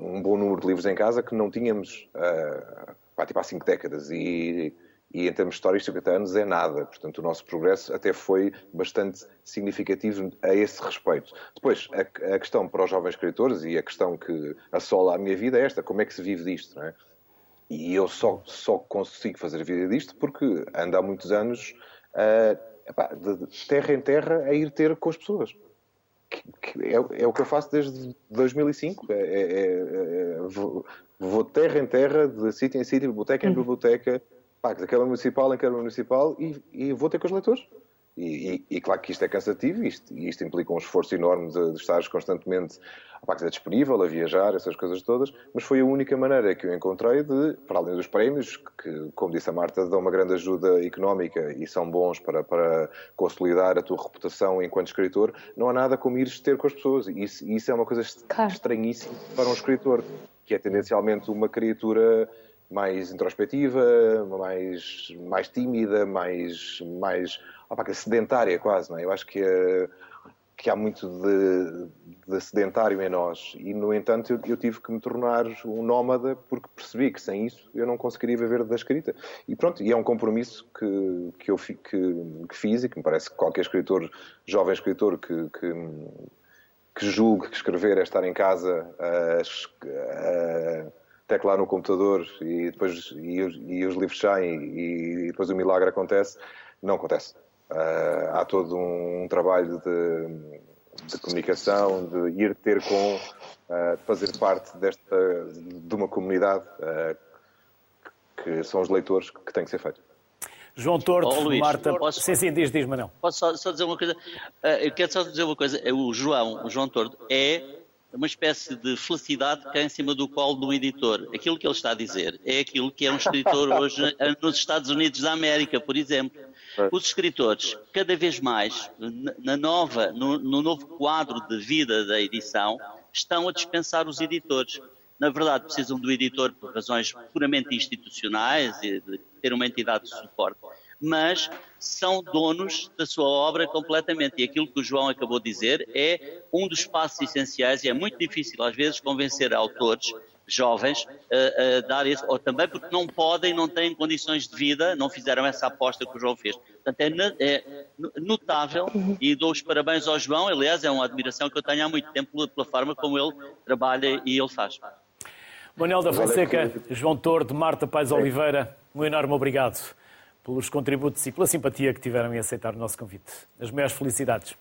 um bom número de livros em casa que não tínhamos uh, tipo, há cinco décadas. E e em termos históricos, 50 anos é nada. Portanto, o nosso progresso até foi bastante significativo a esse respeito. Depois, a, a questão para os jovens escritores e a questão que assola a minha vida é esta: como é que se vive disto? Não é? E eu só, só consigo fazer vida disto porque ando há muitos anos uh, epá, de terra em terra a ir ter com as pessoas. Que, que é, é, o que eu faço desde 2005. É, é, é, é, vou, vou terra em terra, de sítio em sítio, biblioteca em uhum. Pá, da Câmara Municipal em Câmara Municipal e, e vou ter com os leitores. E, e, e, claro que isto é cansativo e isto, isto implica um esforço enorme de, de estar constantemente a estar disponível, a viajar, essas coisas todas, mas foi a única maneira que eu encontrei de, para além dos prémios, que, como disse a Marta, dão uma grande ajuda económica e são bons para, para consolidar a tua reputação enquanto escritor, não há nada como ires ter com as pessoas. E isso, isso é uma coisa claro. estranhíssima para um escritor, que é tendencialmente uma criatura mais introspectiva, mais, mais tímida, mais, mais opa, sedentária quase, não é? Eu acho que, é, que há muito de, de, sedentário em nós e, no entanto, eu, eu, tive que me tornar um nómada porque percebi que sem isso eu não conseguiria viver da escrita. E pronto, e é um compromisso que, que eu que, que fiz e que me parece que qualquer escritor, jovem escritor que, que que julgue que escrever é estar em casa a, a teclar no computador e depois e os, e os livros saem e, e, depois o milagre acontece, não acontece. Uh, há todo um, trabalho de, de, comunicação, de ir ter com, uh, de fazer parte desta, de uma comunidade uh, que são os leitores que tem que ser feito. João Torto, oh, Luís, Marta. Posso, sim, sim, diz, diz, Manel. Posso só, só, dizer uma coisa? Uh, eu quero só dizer uma coisa. O João, o João Torto, é uma espécie de felicidade que é em cima do colo do editor. Aquilo que ele está a dizer é aquilo que é um escritor hoje nos Estados Unidos da América, por exemplo. Os escritores, cada vez mais, na nova, no, no novo quadro de vida da edição, estão a dispensar os editores na verdade precisam do editor por razões puramente institucionais e de ter uma entidade de suporte, mas são donos da sua obra completamente. E aquilo que o João acabou de dizer é um dos passos essenciais e é muito difícil às vezes convencer autores jovens a, a dar isso, ou também porque não podem, não têm condições de vida, não fizeram essa aposta que o João fez. Portanto, é, é notável e dou os parabéns ao João, aliás, é uma admiração que eu tenho há muito tempo pela forma como ele trabalha e ele faz. Manuel da Fonseca, João Tordo, Marta Pais Oliveira, um enorme obrigado pelos contributos e pela simpatia que tiveram em aceitar o nosso convite. As maiores felicidades.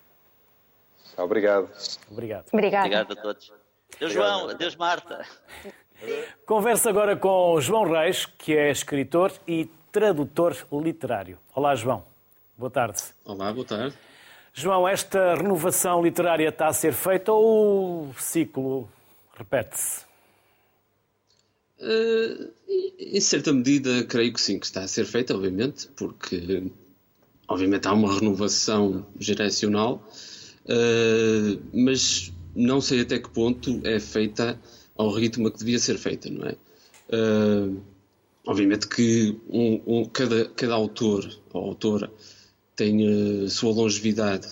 Obrigado. Obrigado. Obrigado. Obrigado a todos. Deus João, Deus Marta. Converso agora com João Reis, que é escritor e tradutor literário. Olá, João. Boa tarde. Olá, boa tarde. João, esta renovação literária está a ser feita ou o ciclo repete-se? Uh, em certa medida, creio que sim, que está a ser feita, obviamente, porque obviamente há uma renovação geracional, uh, mas não sei até que ponto é feita ao ritmo que devia ser feita, não é? Uh, obviamente que um, um, cada, cada autor ou autora tem a sua longevidade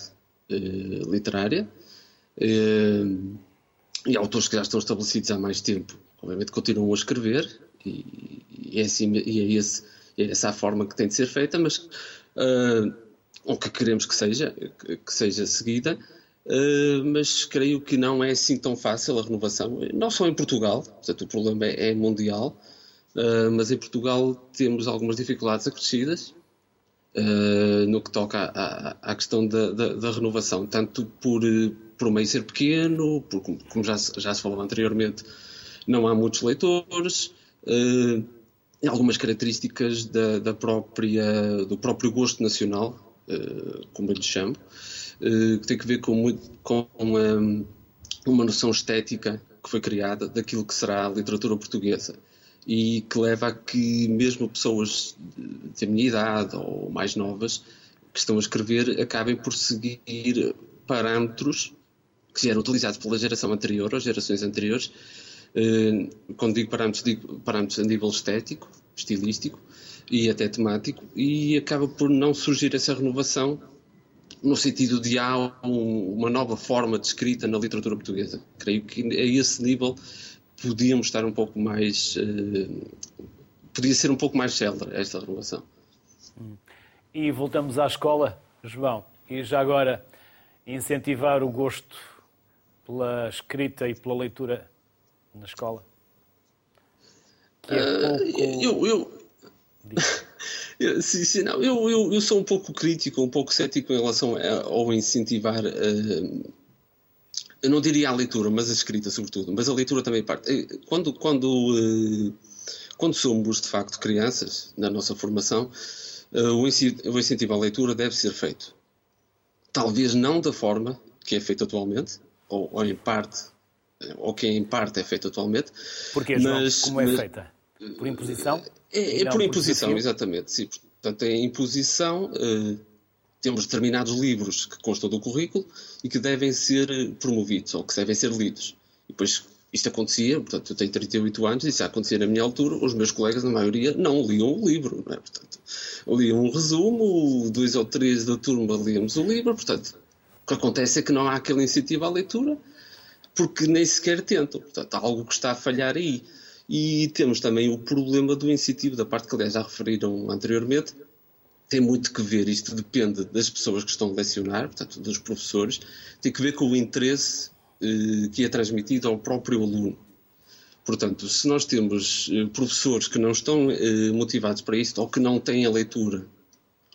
literária e autores que já estão estabelecidos há mais tempo obviamente continuam a escrever e, e, é, assim, e é, esse, é essa a forma que tem de ser feita, mas uh, o que queremos que seja, que, que seja seguida, uh, mas creio que não é assim tão fácil a renovação, não só em Portugal, portanto o problema é, é mundial, uh, mas em Portugal temos algumas dificuldades acrescidas no que toca à, questão da, da, da, renovação, tanto por, por meio ser pequeno, por, como já, já se falou anteriormente, não há muitos leitores, uh, algumas características da, da, própria, do próprio gosto nacional, uh, como eu lhe chamo, uh, que tem que ver com, com uma, uma noção estética que foi criada daquilo que será a literatura portuguesa e que leva a que mesmo pessoas de minha idade ou mais novas que estão a escrever acabem por seguir parâmetros que eram utilizados pela geração anterior ou gerações anteriores eh, quando digo parâmetros, digo parâmetros a nível estético, estilístico e até temático, e acaba por não surgir essa renovação no sentido de há uma nova forma de escrita na literatura portuguesa. Creio que a esse nível podíamos estar um pouco mais. Uh, podia ser um pouco mais célere esta renovação. E voltamos à escola, João, e já agora incentivar o gosto pela escrita e pela leitura na escola? Que é ah, pouco... Uh, eu, eu... Sim, sim, não, eu, eu, eu, sou um pouco crítico, um pouco cético em relação ao incentivar, uh, eu não diria a leitura, mas a escrita sobretudo, mas a leitura também parte. Eh, quando, quando, uh, quando somos de facto crianças, na nossa formação, o incentivo à leitura deve ser feito. Talvez não da forma que é feito atualmente, ou, ou em parte ou que em parte é feita atualmente. Porquê, João? Mas, Como é mas, feita? Por imposição? É, é por imposição, por exatamente. Sim, portanto, é imposição. Uh, temos determinados livros que constam do currículo e que devem ser promovidos ou que devem ser lidos. E depois Isto acontecia, portanto, eu tenho 38 anos, isso acontecia na minha altura, os meus colegas, na maioria, não liam o livro, não é? Portanto, liam um resumo, dois ou três da turma líamos o livro, portanto, o que acontece é que não há aquele incentivo à leitura, porque nem sequer tentam, portanto, há algo que está a falhar aí. E temos também o problema do incentivo, da parte que, aliás, já referiram anteriormente, tem muito que ver, isto depende das pessoas que estão a lecionar, portanto, dos professores, tem que ver com o interesse eh, que é transmitido ao próprio aluno. Portanto, se nós temos eh, professores que não estão eh, motivados para isto ou que não têm a leitura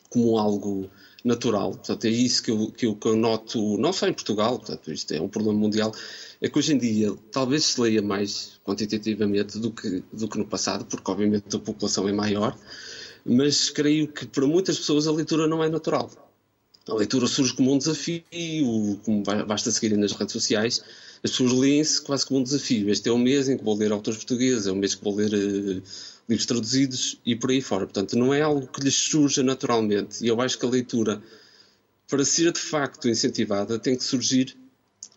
como algo natural, portanto, é isso que eu, que eu, que eu noto, não só em Portugal, portanto, isto é um problema mundial, é que hoje em dia talvez se leia mais quantitativamente do que, do que no passado, porque obviamente a população é maior, mas creio que para muitas pessoas a leitura não é natural. A leitura surge como um desafio, como basta seguirem nas redes sociais, as pessoas leem-se quase como um desafio. Este é o mês em que vou ler autores portugueses, é o mês que vou ler uh, livros traduzidos e por aí fora. Portanto, não é algo que lhes surja naturalmente. E eu acho que a leitura, para ser de facto incentivada, tem que surgir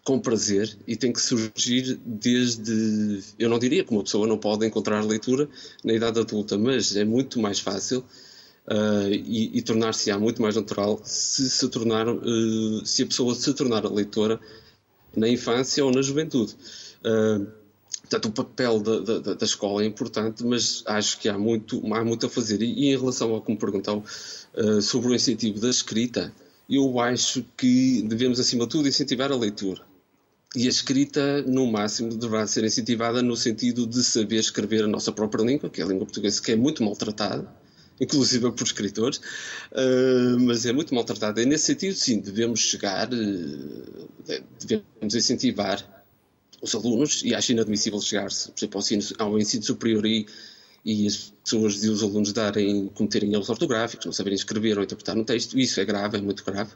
com prazer e tem que surgir desde. Eu não diria que uma pessoa não pode encontrar leitura na idade adulta, mas é muito mais fácil uh, e, e tornar-se-á muito mais natural se, se, tornar, uh, se a pessoa se tornar leitora na infância ou na juventude. Uh, portanto, o papel da, da, da, escola é importante, mas acho que há muito, há muito a fazer. E, e em relação ao que me perguntou sobre o incentivo da escrita, eu acho que devemos, acima de tudo, incentivar a leitura. E a escrita, no máximo, deverá ser incentivada no sentido de saber escrever a nossa própria língua, que é a língua portuguesa, que é muito maltratada, inclusive por escritores, uh, mas é muito maltratada. E nesse sentido, sim, devemos chegar, uh, devemos incentivar os alunos, e acho inadmissível chegar-se, por exemplo, ao ensino, ao ensino superior e, e as pessoas e os alunos darem, cometerem erros ortográficos, não saberem escrever ou interpretar um texto, isso é grave, é muito grave.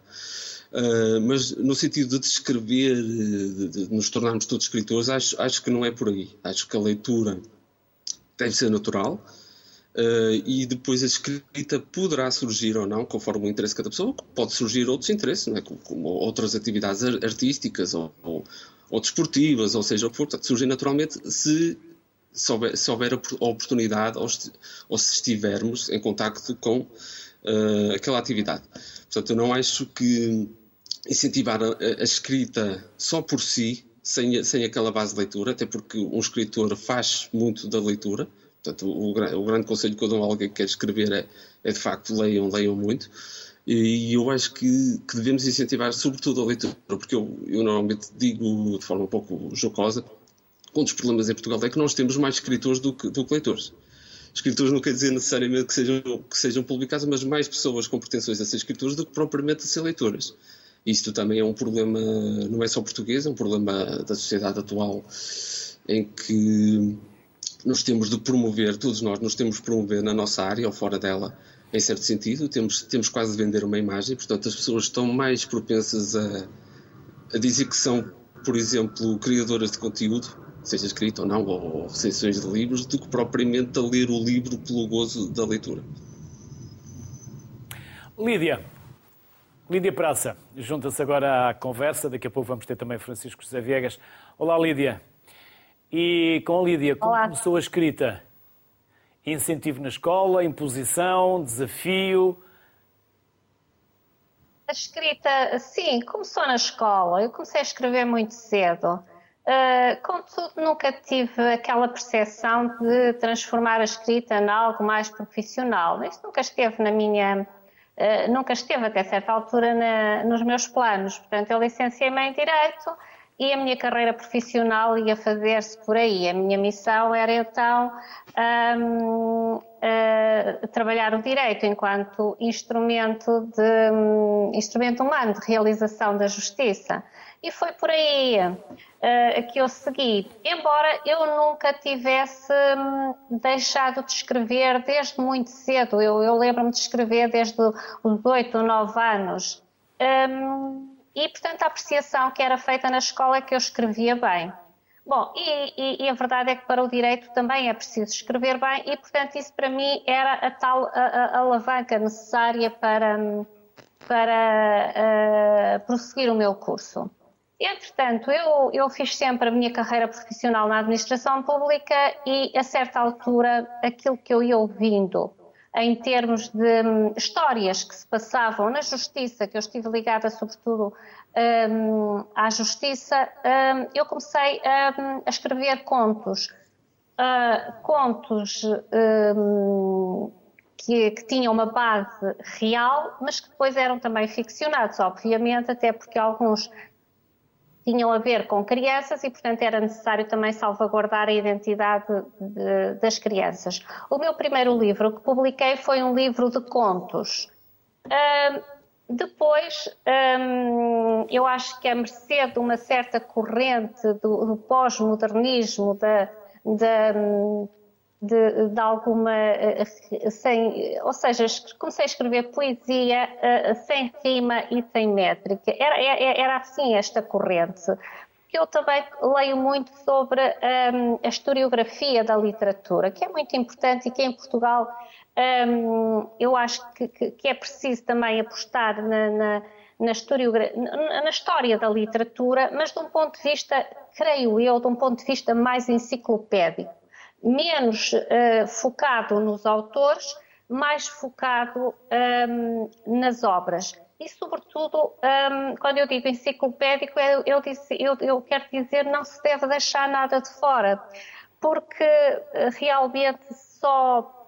Uh, mas no sentido de descrever, de, de, nos tornarmos todos escritores, acho, acho que não é por aí. Acho que a leitura deve ser natural, Uh, e depois a escrita poderá surgir ou não, conforme o interesse de cada pessoa, pode surgir outros interesses, não é? como, como outras atividades artísticas ou, ou, ou, desportivas, ou seja, portanto, surgem naturalmente se, se, houver, se houver a oportunidade ou, ou, se estivermos em contacto com uh, aquela atividade. Portanto, eu não acho que incentivar a, a escrita só por si, sem, sem aquela base de leitura, até porque um escritor faz muito da leitura, Portanto, o, o, grande conselho que eu dou a alguém que quer escrever é, é de facto leiam, leiam muito. E eu acho que, que, devemos incentivar sobretudo a leitura, porque eu, eu, normalmente digo de forma um pouco jocosa, um dos problemas em Portugal é que nós temos mais escritores do que, do que leitores. Escritores não quer dizer necessariamente que sejam, que sejam publicados, mas mais pessoas com pretensões a ser escritores do que propriamente a ser leitoras. Isto também é um problema, não é só português, é um problema da sociedade atual em que nos temos de promover, todos nós nos temos de promover na nossa área ou fora dela, em certo sentido, temos, temos quase de vender uma imagem, portanto as pessoas estão mais propensas a, a dizer que são, por exemplo, criadoras de conteúdo, seja escrito ou não, ou recensiões de livros, do que propriamente a ler o livro pelo gozo da leitura. Lídia, Lídia Praça, junta-se agora à conversa, daqui a pouco vamos ter também Francisco José Viegas. Olá Lídia. E com a Lídia, como Olá. começou a escrita? Incentivo na escola, imposição, desafio? A escrita, sim, começou na escola. Eu comecei a escrever muito cedo. Uh, contudo, nunca tive aquela percepção de transformar a escrita em algo mais profissional. Isto nunca esteve na minha. Uh, nunca esteve até certa altura na, nos meus planos. Portanto, eu licenciei-me em Direito e a minha carreira profissional ia fazer-se por aí. A minha missão era então um, uh, trabalhar o direito enquanto instrumento, de, um, instrumento humano de realização da justiça. E foi por aí uh, que eu segui. Embora eu nunca tivesse um, deixado de escrever desde muito cedo, eu, eu lembro-me de escrever desde os 8 ou 9 anos. Um, e, portanto, a apreciação que era feita na escola é que eu escrevia bem. Bom, e, e, e, a verdade é que para o direito também é preciso escrever bem e, portanto, isso para mim era a tal a, a alavanca necessária para, para uh, prosseguir o meu curso. Entretanto, eu, eu fiz sempre a minha carreira profissional na administração pública e, a certa altura, aquilo que eu ia ouvindo em termos de um, histórias que se passavam na justiça, que eu estive ligada sobretudo um, à justiça, um, eu comecei a, hum, a escrever contos. Uh, contos hum, que, que, tinham uma base real, mas que depois eram também ficcionados, obviamente, até porque alguns tinham a ver com crianças e, portanto, era necessário também salvaguardar a identidade de, das crianças. O meu primeiro livro que publiquei foi um livro de contos. Uh, depois, um, eu acho que a mercê de uma certa corrente do, do pós-modernismo, da, da, de, de alguma. Eh, sem, ou seja, comecei a escrever poesia uh, sem rima e sem métrica. Era, era, era assim esta corrente. Eu também leio muito sobre um, a historiografia da literatura, que é muito importante e que em Portugal um, eu acho que, que, que, é preciso também apostar na, na na, na, história da literatura, mas de um ponto de vista, creio eu, de um ponto de vista mais enciclopédico menos uh, focado nos autores, mais focado um, nas obras. E, sobretudo, um, quando eu digo enciclopédico, eu, eu, disse, eu, eu, quero dizer não se deve deixar nada de fora, porque eh, realmente só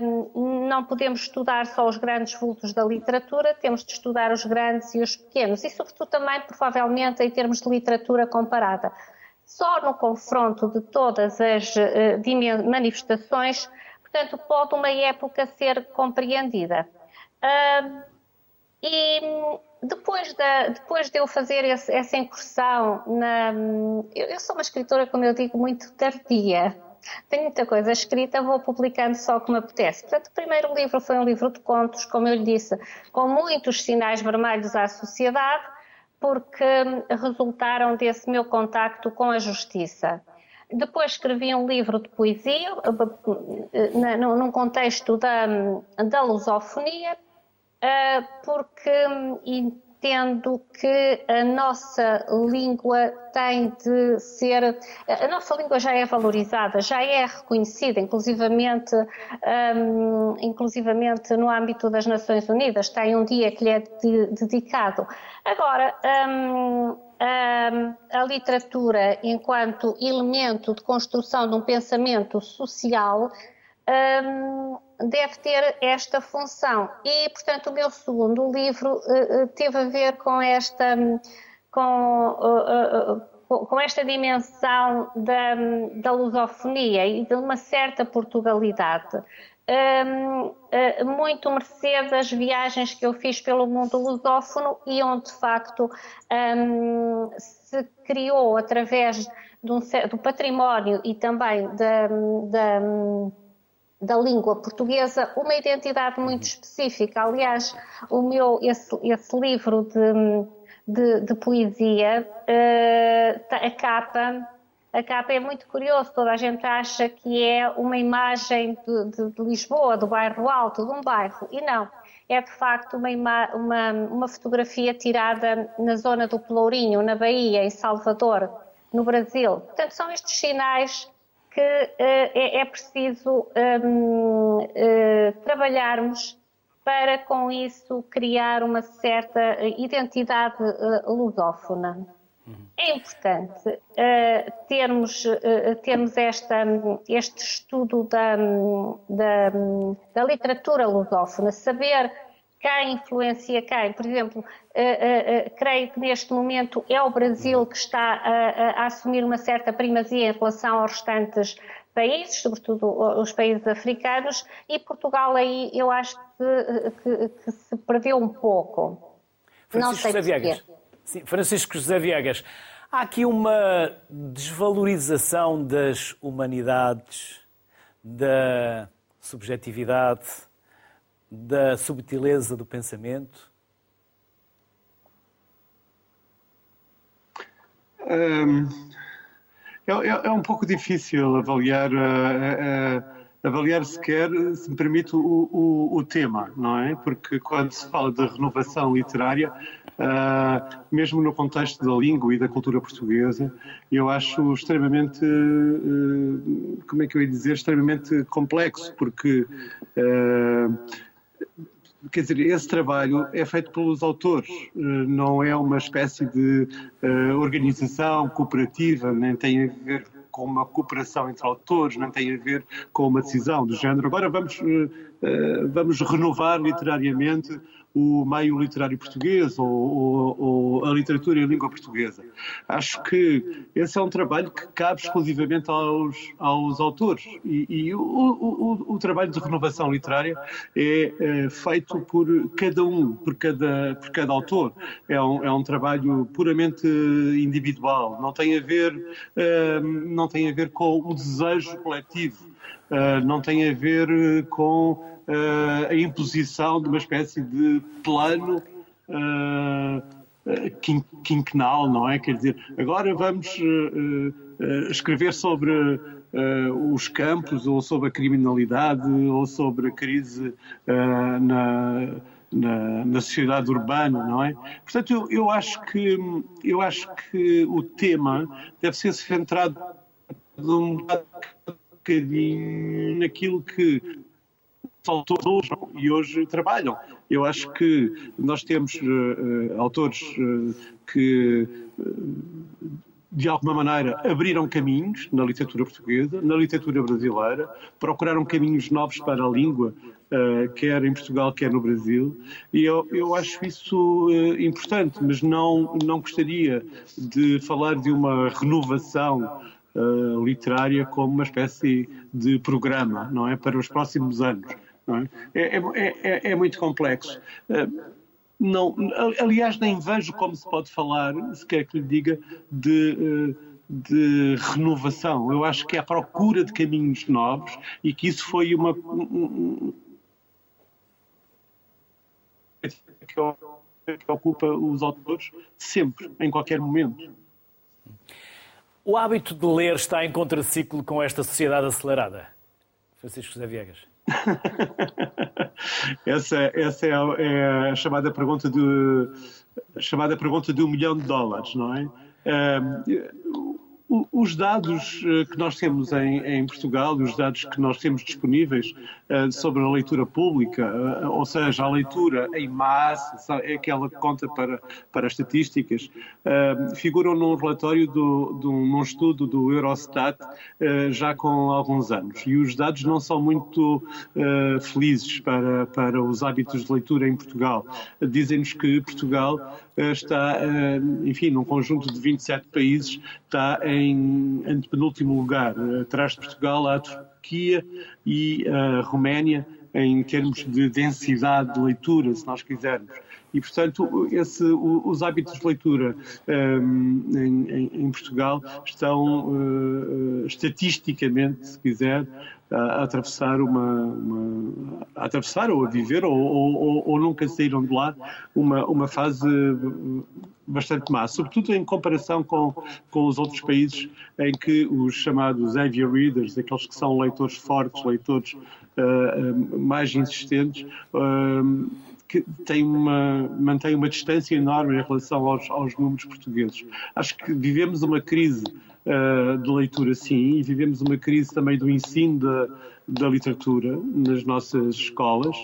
um, não podemos estudar só os grandes vultos da literatura, temos de estudar os grandes e os pequenos, e, sobretudo, também, provavelmente, em termos de literatura comparada. Só no confronto de todas as uh, manifestações, portanto, pode uma época ser compreendida. E depois, da, depois de eu fazer esse, essa incursão, na, eu, eu, sou uma escritora, como eu digo, muito tardia. Tenho muita coisa escrita, vou publicando só como apetece. Portanto, o primeiro livro foi um livro de contos, como eu lhe disse, com muitos sinais vermelhos à sociedade, porque resultaram desse meu contacto com a justiça. Depois escrevi um livro de poesia, num contexto da, da lusofonia, eh, porque entendo que a nossa língua tem de ser. A nossa língua já é valorizada, já é reconhecida, inclusivamente, um, inclusivamente no âmbito das Nações Unidas, tem um dia que lhe é de, dedicado. Agora, um, a literatura, enquanto elemento de construção de um pensamento social, um, deve ter esta função. E, portanto, o meu segundo livro uh, teve a ver com esta, com, uh, uh, com esta dimensão da, da lusofonia e de uma certa Portugalidade. Um, muito mercê das viagens que eu fiz pelo mundo lusófono e onde, de facto, se criou através um, do património e também da, da da língua portuguesa uma identidade muito específica. Aliás, o meu, esse, esse livro de, de, de poesia, uh, a capa, a capa é muito curioso, toda a gente acha que é uma imagem de, de, de Lisboa, do bairro Alto, de um bairro, e não. É de facto uma, uma, uma fotografia tirada na zona do Pelourinho, na Bahia, em Salvador, no Brasil. Portanto, são estes sinais que uh, é, é, preciso um, uh, eh, trabalharmos para com isso criar uma certa identidade uh, lusófona. É importante uh, termos, uh, termos esta, este estudo da, da, da literatura lusófona, saber quem influencia quem. Por exemplo, uh, uh, uh, creio que neste momento é o Brasil que está a, a, assumir uma certa primazia em relação aos restantes países, sobretudo os países africanos, e Portugal aí eu acho que, que, que se perdeu um pouco. Francisco José Viegas. Sim, Francisco José Viegas. Há aqui uma desvalorização das humanidades, da subjetividade, da subtileza do pensamento? Um, é, é, é, um pouco difícil avaliar uh, uh, avaliar sequer, se me permite, o, o, o tema, não é? Porque quando se fala de renovação literária, uh, mesmo no contexto da língua e da cultura portuguesa, eu acho extremamente, uh, como é que eu ia dizer, extremamente complexo, porque uh, quer dizer, esse trabalho é feito pelos autores, não é uma espécie de organização cooperativa, nem tem a ver com uma cooperação entre autores, não tem a ver com uma decisão do género. Agora vamos, vamos renovar literariamente o meio literário português ou, ou, ou, a literatura em língua portuguesa. Acho que esse é um trabalho que cabe exclusivamente aos, aos autores e, e o, o, o, trabalho de renovação literária é, é, feito por cada um, por cada, por cada autor. É um, é um trabalho puramente individual, não tem a ver, uh, não tem a ver com o desejo coletivo, uh, não tem a ver com uh, a imposição de uma espécie de plano uh, quinquenal, não é? Quer dizer, agora vamos uh, escrever sobre os campos ou sobre a criminalidade ou sobre a crise na, na, na, sociedade urbana, não é? Portanto, eu, eu, acho que eu acho que o tema deve ser centrado um bocadinho naquilo que autores e hoje trabalham. Eu acho que nós temos uh, autores uh, que, uh, de alguma maneira, abriram caminhos na literatura portuguesa, na literatura brasileira, procuraram caminhos novos para a língua, quer em Portugal, quer no Brasil, e eu, eu acho isso importante, mas não, não gostaria de falar de uma renovação Uh, literária como uma espécie de programa, não é? Para os próximos anos. É? É, é, é, é, muito complexo. Eh, não, aliás, nem vejo como se pode falar, se quer que lhe diga, de, eh, de renovação. Eu acho que é a procura de caminhos novos e que isso foi uma. que ocupa os autores sempre, em qualquer momento. O hábito de ler está em contraciclo com esta sociedade acelerada? Francisco José Viegas. essa essa é, a, é a chamada pergunta a chamada pergunta de um milhão de dólares, não é? Os dados eh, que nós temos em, em, Portugal, os dados que nós temos disponíveis uh, sobre a leitura pública, uh, ou seja, a leitura em massa, é aquela que conta para, para as estatísticas, figuram num relatório do, do, num estudo do Eurostat já com alguns anos. E os dados não são muito felizes para, para os hábitos de leitura em Portugal. Dizem-nos que Portugal está, enfim, num conjunto de 27 países, está em antepenúltimo lugar. Atrás de Portugal a Turquia e a Roménia em termos de densidade de leitura, se nós quisermos. E, portanto, esse, os hábitos de leitura um, em, em, Portugal estão, uh, estatisticamente, se quiser, a, atravessar uma, uma, a atravessar ou a viver ou, ou, ou, nunca saíram de lá uma, uma fase bastante má, sobretudo em comparação com, com os outros países em que os chamados heavy readers, aqueles que são leitores fortes, leitores uh, mais insistentes, uh, que tem uma, mantém uma distância enorme em relação aos, aos números portugueses. Acho que vivemos uma crise uh, de leitura, sim, e vivemos uma crise também do ensino da, da literatura nas nossas escolas.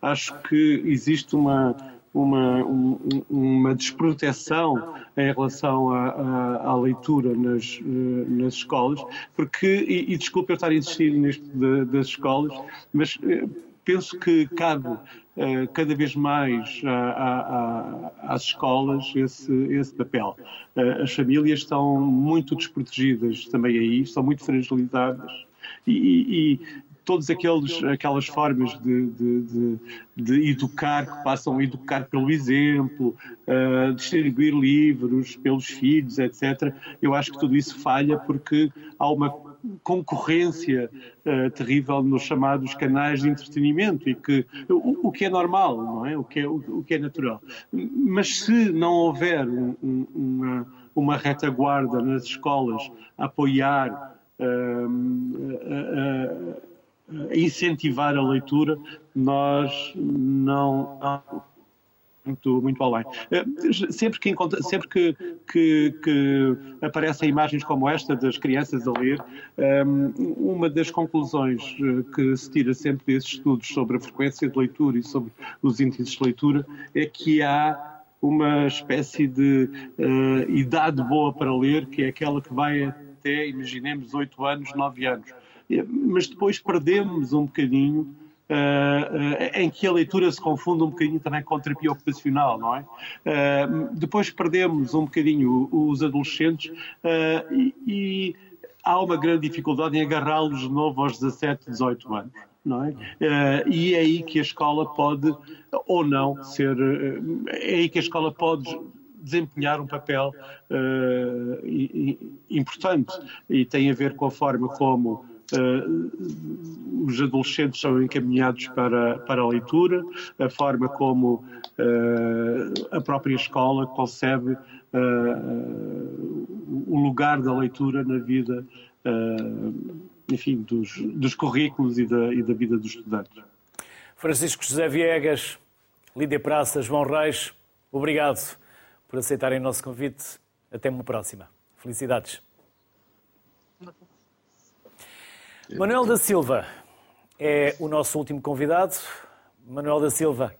Acho que existe uma, uma, um, uma desproteção em relação à, à, leitura nas, uh, nas escolas, porque, e, e desculpe eu estar a insistir nisto de, das escolas, mas uh, penso que cabe cada vez mais às escolas esse, esse papel. Uh, as famílias estão muito desprotegidas também aí, estão muito fragilizadas. E, e, e todas aquelas formas de, de, de, de, educar, que passam a educar pelo exemplo, distribuir livros pelos filhos, etc. Eu acho que tudo isso falha porque há uma concorrência uh, terrível nos chamados canais de entretenimento e que o, o, que é normal, não é? O que é, o, o que é natural. Mas se não houver um, um, uma, uma retaguarda nas escolas a apoiar uh, incentivar a leitura, nós não, não muito, muito além. Eh, sempre que, sempre que, que, que, aparecem imagens como esta das crianças a ler, ehm, uma das conclusões eh, que se tira sempre desses estudos sobre a frequência de leitura e sobre os índices de leitura é que há uma espécie de uh, idade boa para ler, que é aquela que vai até, imaginemos, 8 anos, 9 anos. Mas depois perdemos um bocadinho Uh, em que a leitura se confunde um bocadinho também com terapia ocupacional, não é? Uh, depois perdemos um bocadinho os adolescentes e, e, há uma grande dificuldade em agarrá-los de novo aos 17, 18 anos. Não é? e é aí que a escola pode, ou não, ser. é aí que a escola pode desempenhar um papel importante e tem a ver com a forma como Uh, os adolescentes são encaminhados para, para a leitura, a forma como uh, a própria escola concebe uh, o lugar da leitura na vida, enfim, dos, dos currículos e da, e da vida dos estudantes. Francisco José Viegas, Lídia Praça, João Reis, obrigado por aceitarem o nosso convite. Até uma próxima. Felicidades. Manuel da Silva é o nosso último convidado. Manuel da Silva,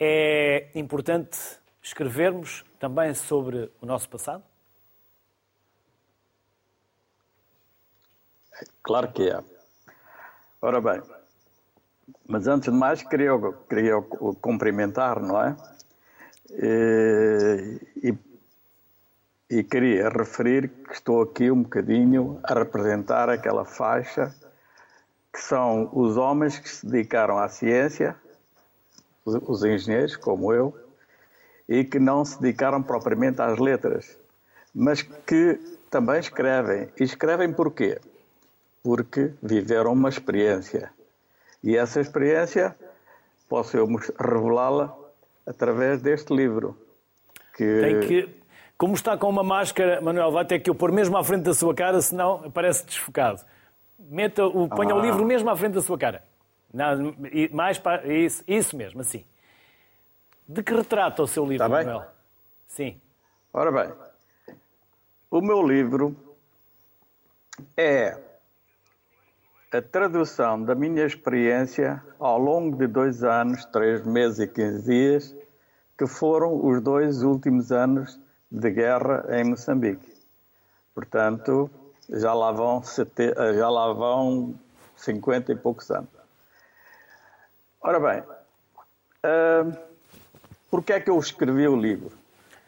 é importante escrevermos também sobre o nosso passado? Claro que é. Ora bem, mas antes de mais queria, queria cumprimentar, não é? E, e queria referir que estou aqui um bocadinho a representar aquela faixa que são os homens que se dedicaram à ciência, os engenheiros, como eu, e que não se dedicaram propriamente às letras, mas que também escrevem. E escrevem porquê? Porque viveram uma experiência. E essa experiência posso eu revelá-la através deste livro. Que... Tem que como está com uma máscara, Manuel, vai ter que eu pôr mesmo à frente da sua cara, senão aparece desfocado. Meta o, ponha ah. o livro mesmo à frente da sua cara. Não, mais para, isso, isso mesmo, assim. De que retrata o seu livro, está Manuel? Sim. Ora bem, o meu livro é a tradução da minha experiência ao longo de dois anos, três meses e quinze dias, que foram os dois últimos anos de guerra em Moçambique. Portanto, já lá vão, sete, já lá vão 50 e poucos anos. Ora bem, uh, porquê é que eu escrevi o livro?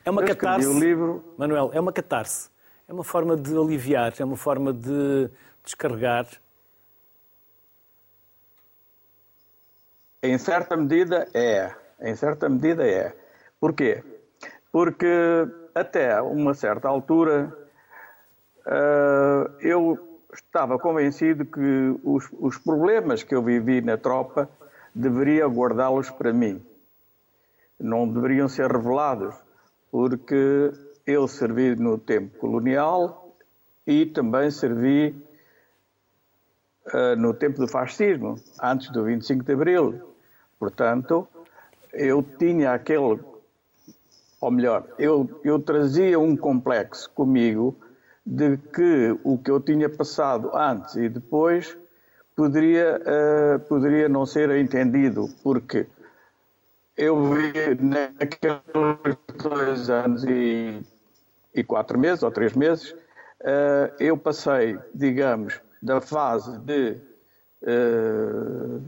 É uma catarse, o livro... Manuel, é uma catarse. É uma forma de aliviar, é uma forma de descarregar. Em certa medida é. Em certa medida é. Porquê? Porque até uma certa altura, uh, eu estava convencido que os, problemas que eu vivi na tropa deveria guardá-los para mim. Não deveriam ser revelados, porque eu servi no tempo colonial e também servi uh, no tempo do fascismo, antes do 25 de Abril. Portanto, eu tinha aquele ou melhor, eu, eu trazia um complexo comigo de que o que eu tinha passado antes e depois poderia, uh, poderia não ser entendido, porque eu vi naqueles dois anos e, e quatro meses, ou três meses, uh, eu passei, digamos, da fase de uh,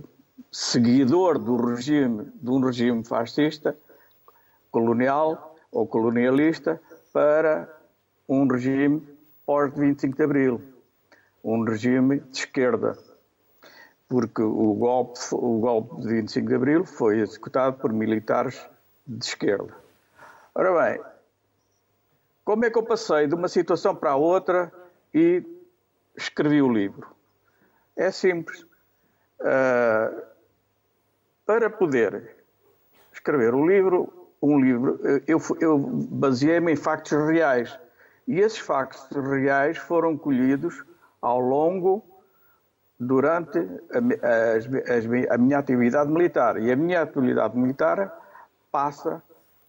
seguidor do regime, de um regime fascista, colonial ou colonialista para um regime pós-25 de Abril, um regime de esquerda, porque o golpe, o golpe de 25 de Abril foi executado por militares de esquerda. Ora bem, como é que eu passei de uma situação para a outra e escrevi o livro? É simples. Uh, para poder escrever o livro, um livro, eu, eu baseei-me em factos reais. E esses factos reais foram colhidos ao longo durante a, a, a, minha atividade militar. E a minha atividade militar passa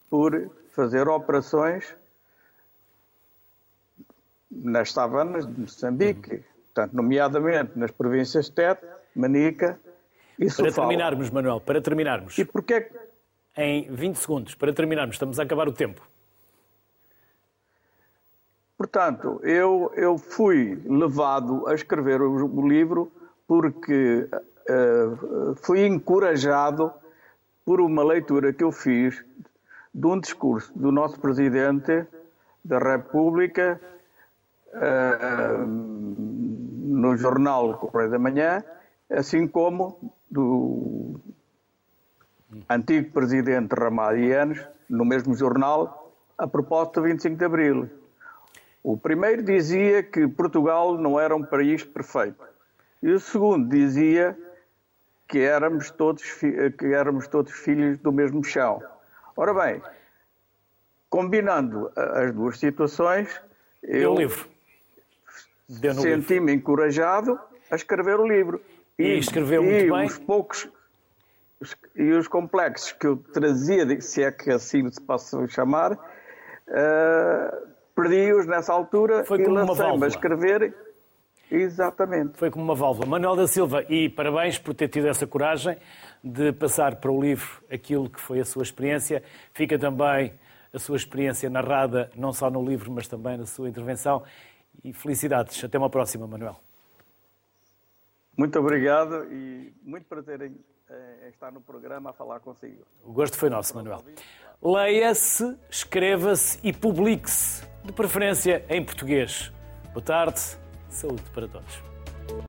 por fazer operações nas savanas de Moçambique, portanto, nomeadamente nas províncias de Tete, Manica e Sofala. Para terminarmos, Manuel, para terminarmos. E porquê? Em 20 segundos, para terminarmos, estamos a acabar o tempo. Portanto, eu, eu fui levado a escrever o, o livro porque uh, fui encorajado por uma leitura que eu fiz de um discurso do nosso Presidente da República uh, no jornal Correio da Manhã, assim como do antigo Presidente Ramadianos, no mesmo jornal, a propósito do 25 de Abril. O primeiro dizia que Portugal não era um país perfeito. E o segundo dizia que éramos todos, que éramos todos filhos do mesmo chão. Ora bem, combinando as duas situações, eu senti-me encorajado a escrever o livro. E, e escreveu muito e bem. Os poucos e os complexos que eu trazia, se é que assim se posso chamar, uh, perdi-os nessa altura Foi e lancei-me a escrever. Exatamente. Foi como uma válvula. Manuel da Silva, e parabéns por ter tido essa coragem de passar para o livro aquilo que foi a sua experiência. Fica também a sua experiência narrada, não só no livro, mas também na sua intervenção. E felicidades. Até uma próxima, Manuel. Muito obrigado e muito prazer em, em estar no programa a falar consigo. O gosto foi nosso, Manuel. Leia-se, escreva-se e publique-se, de preferência em português. Boa tarde, saúde para todos.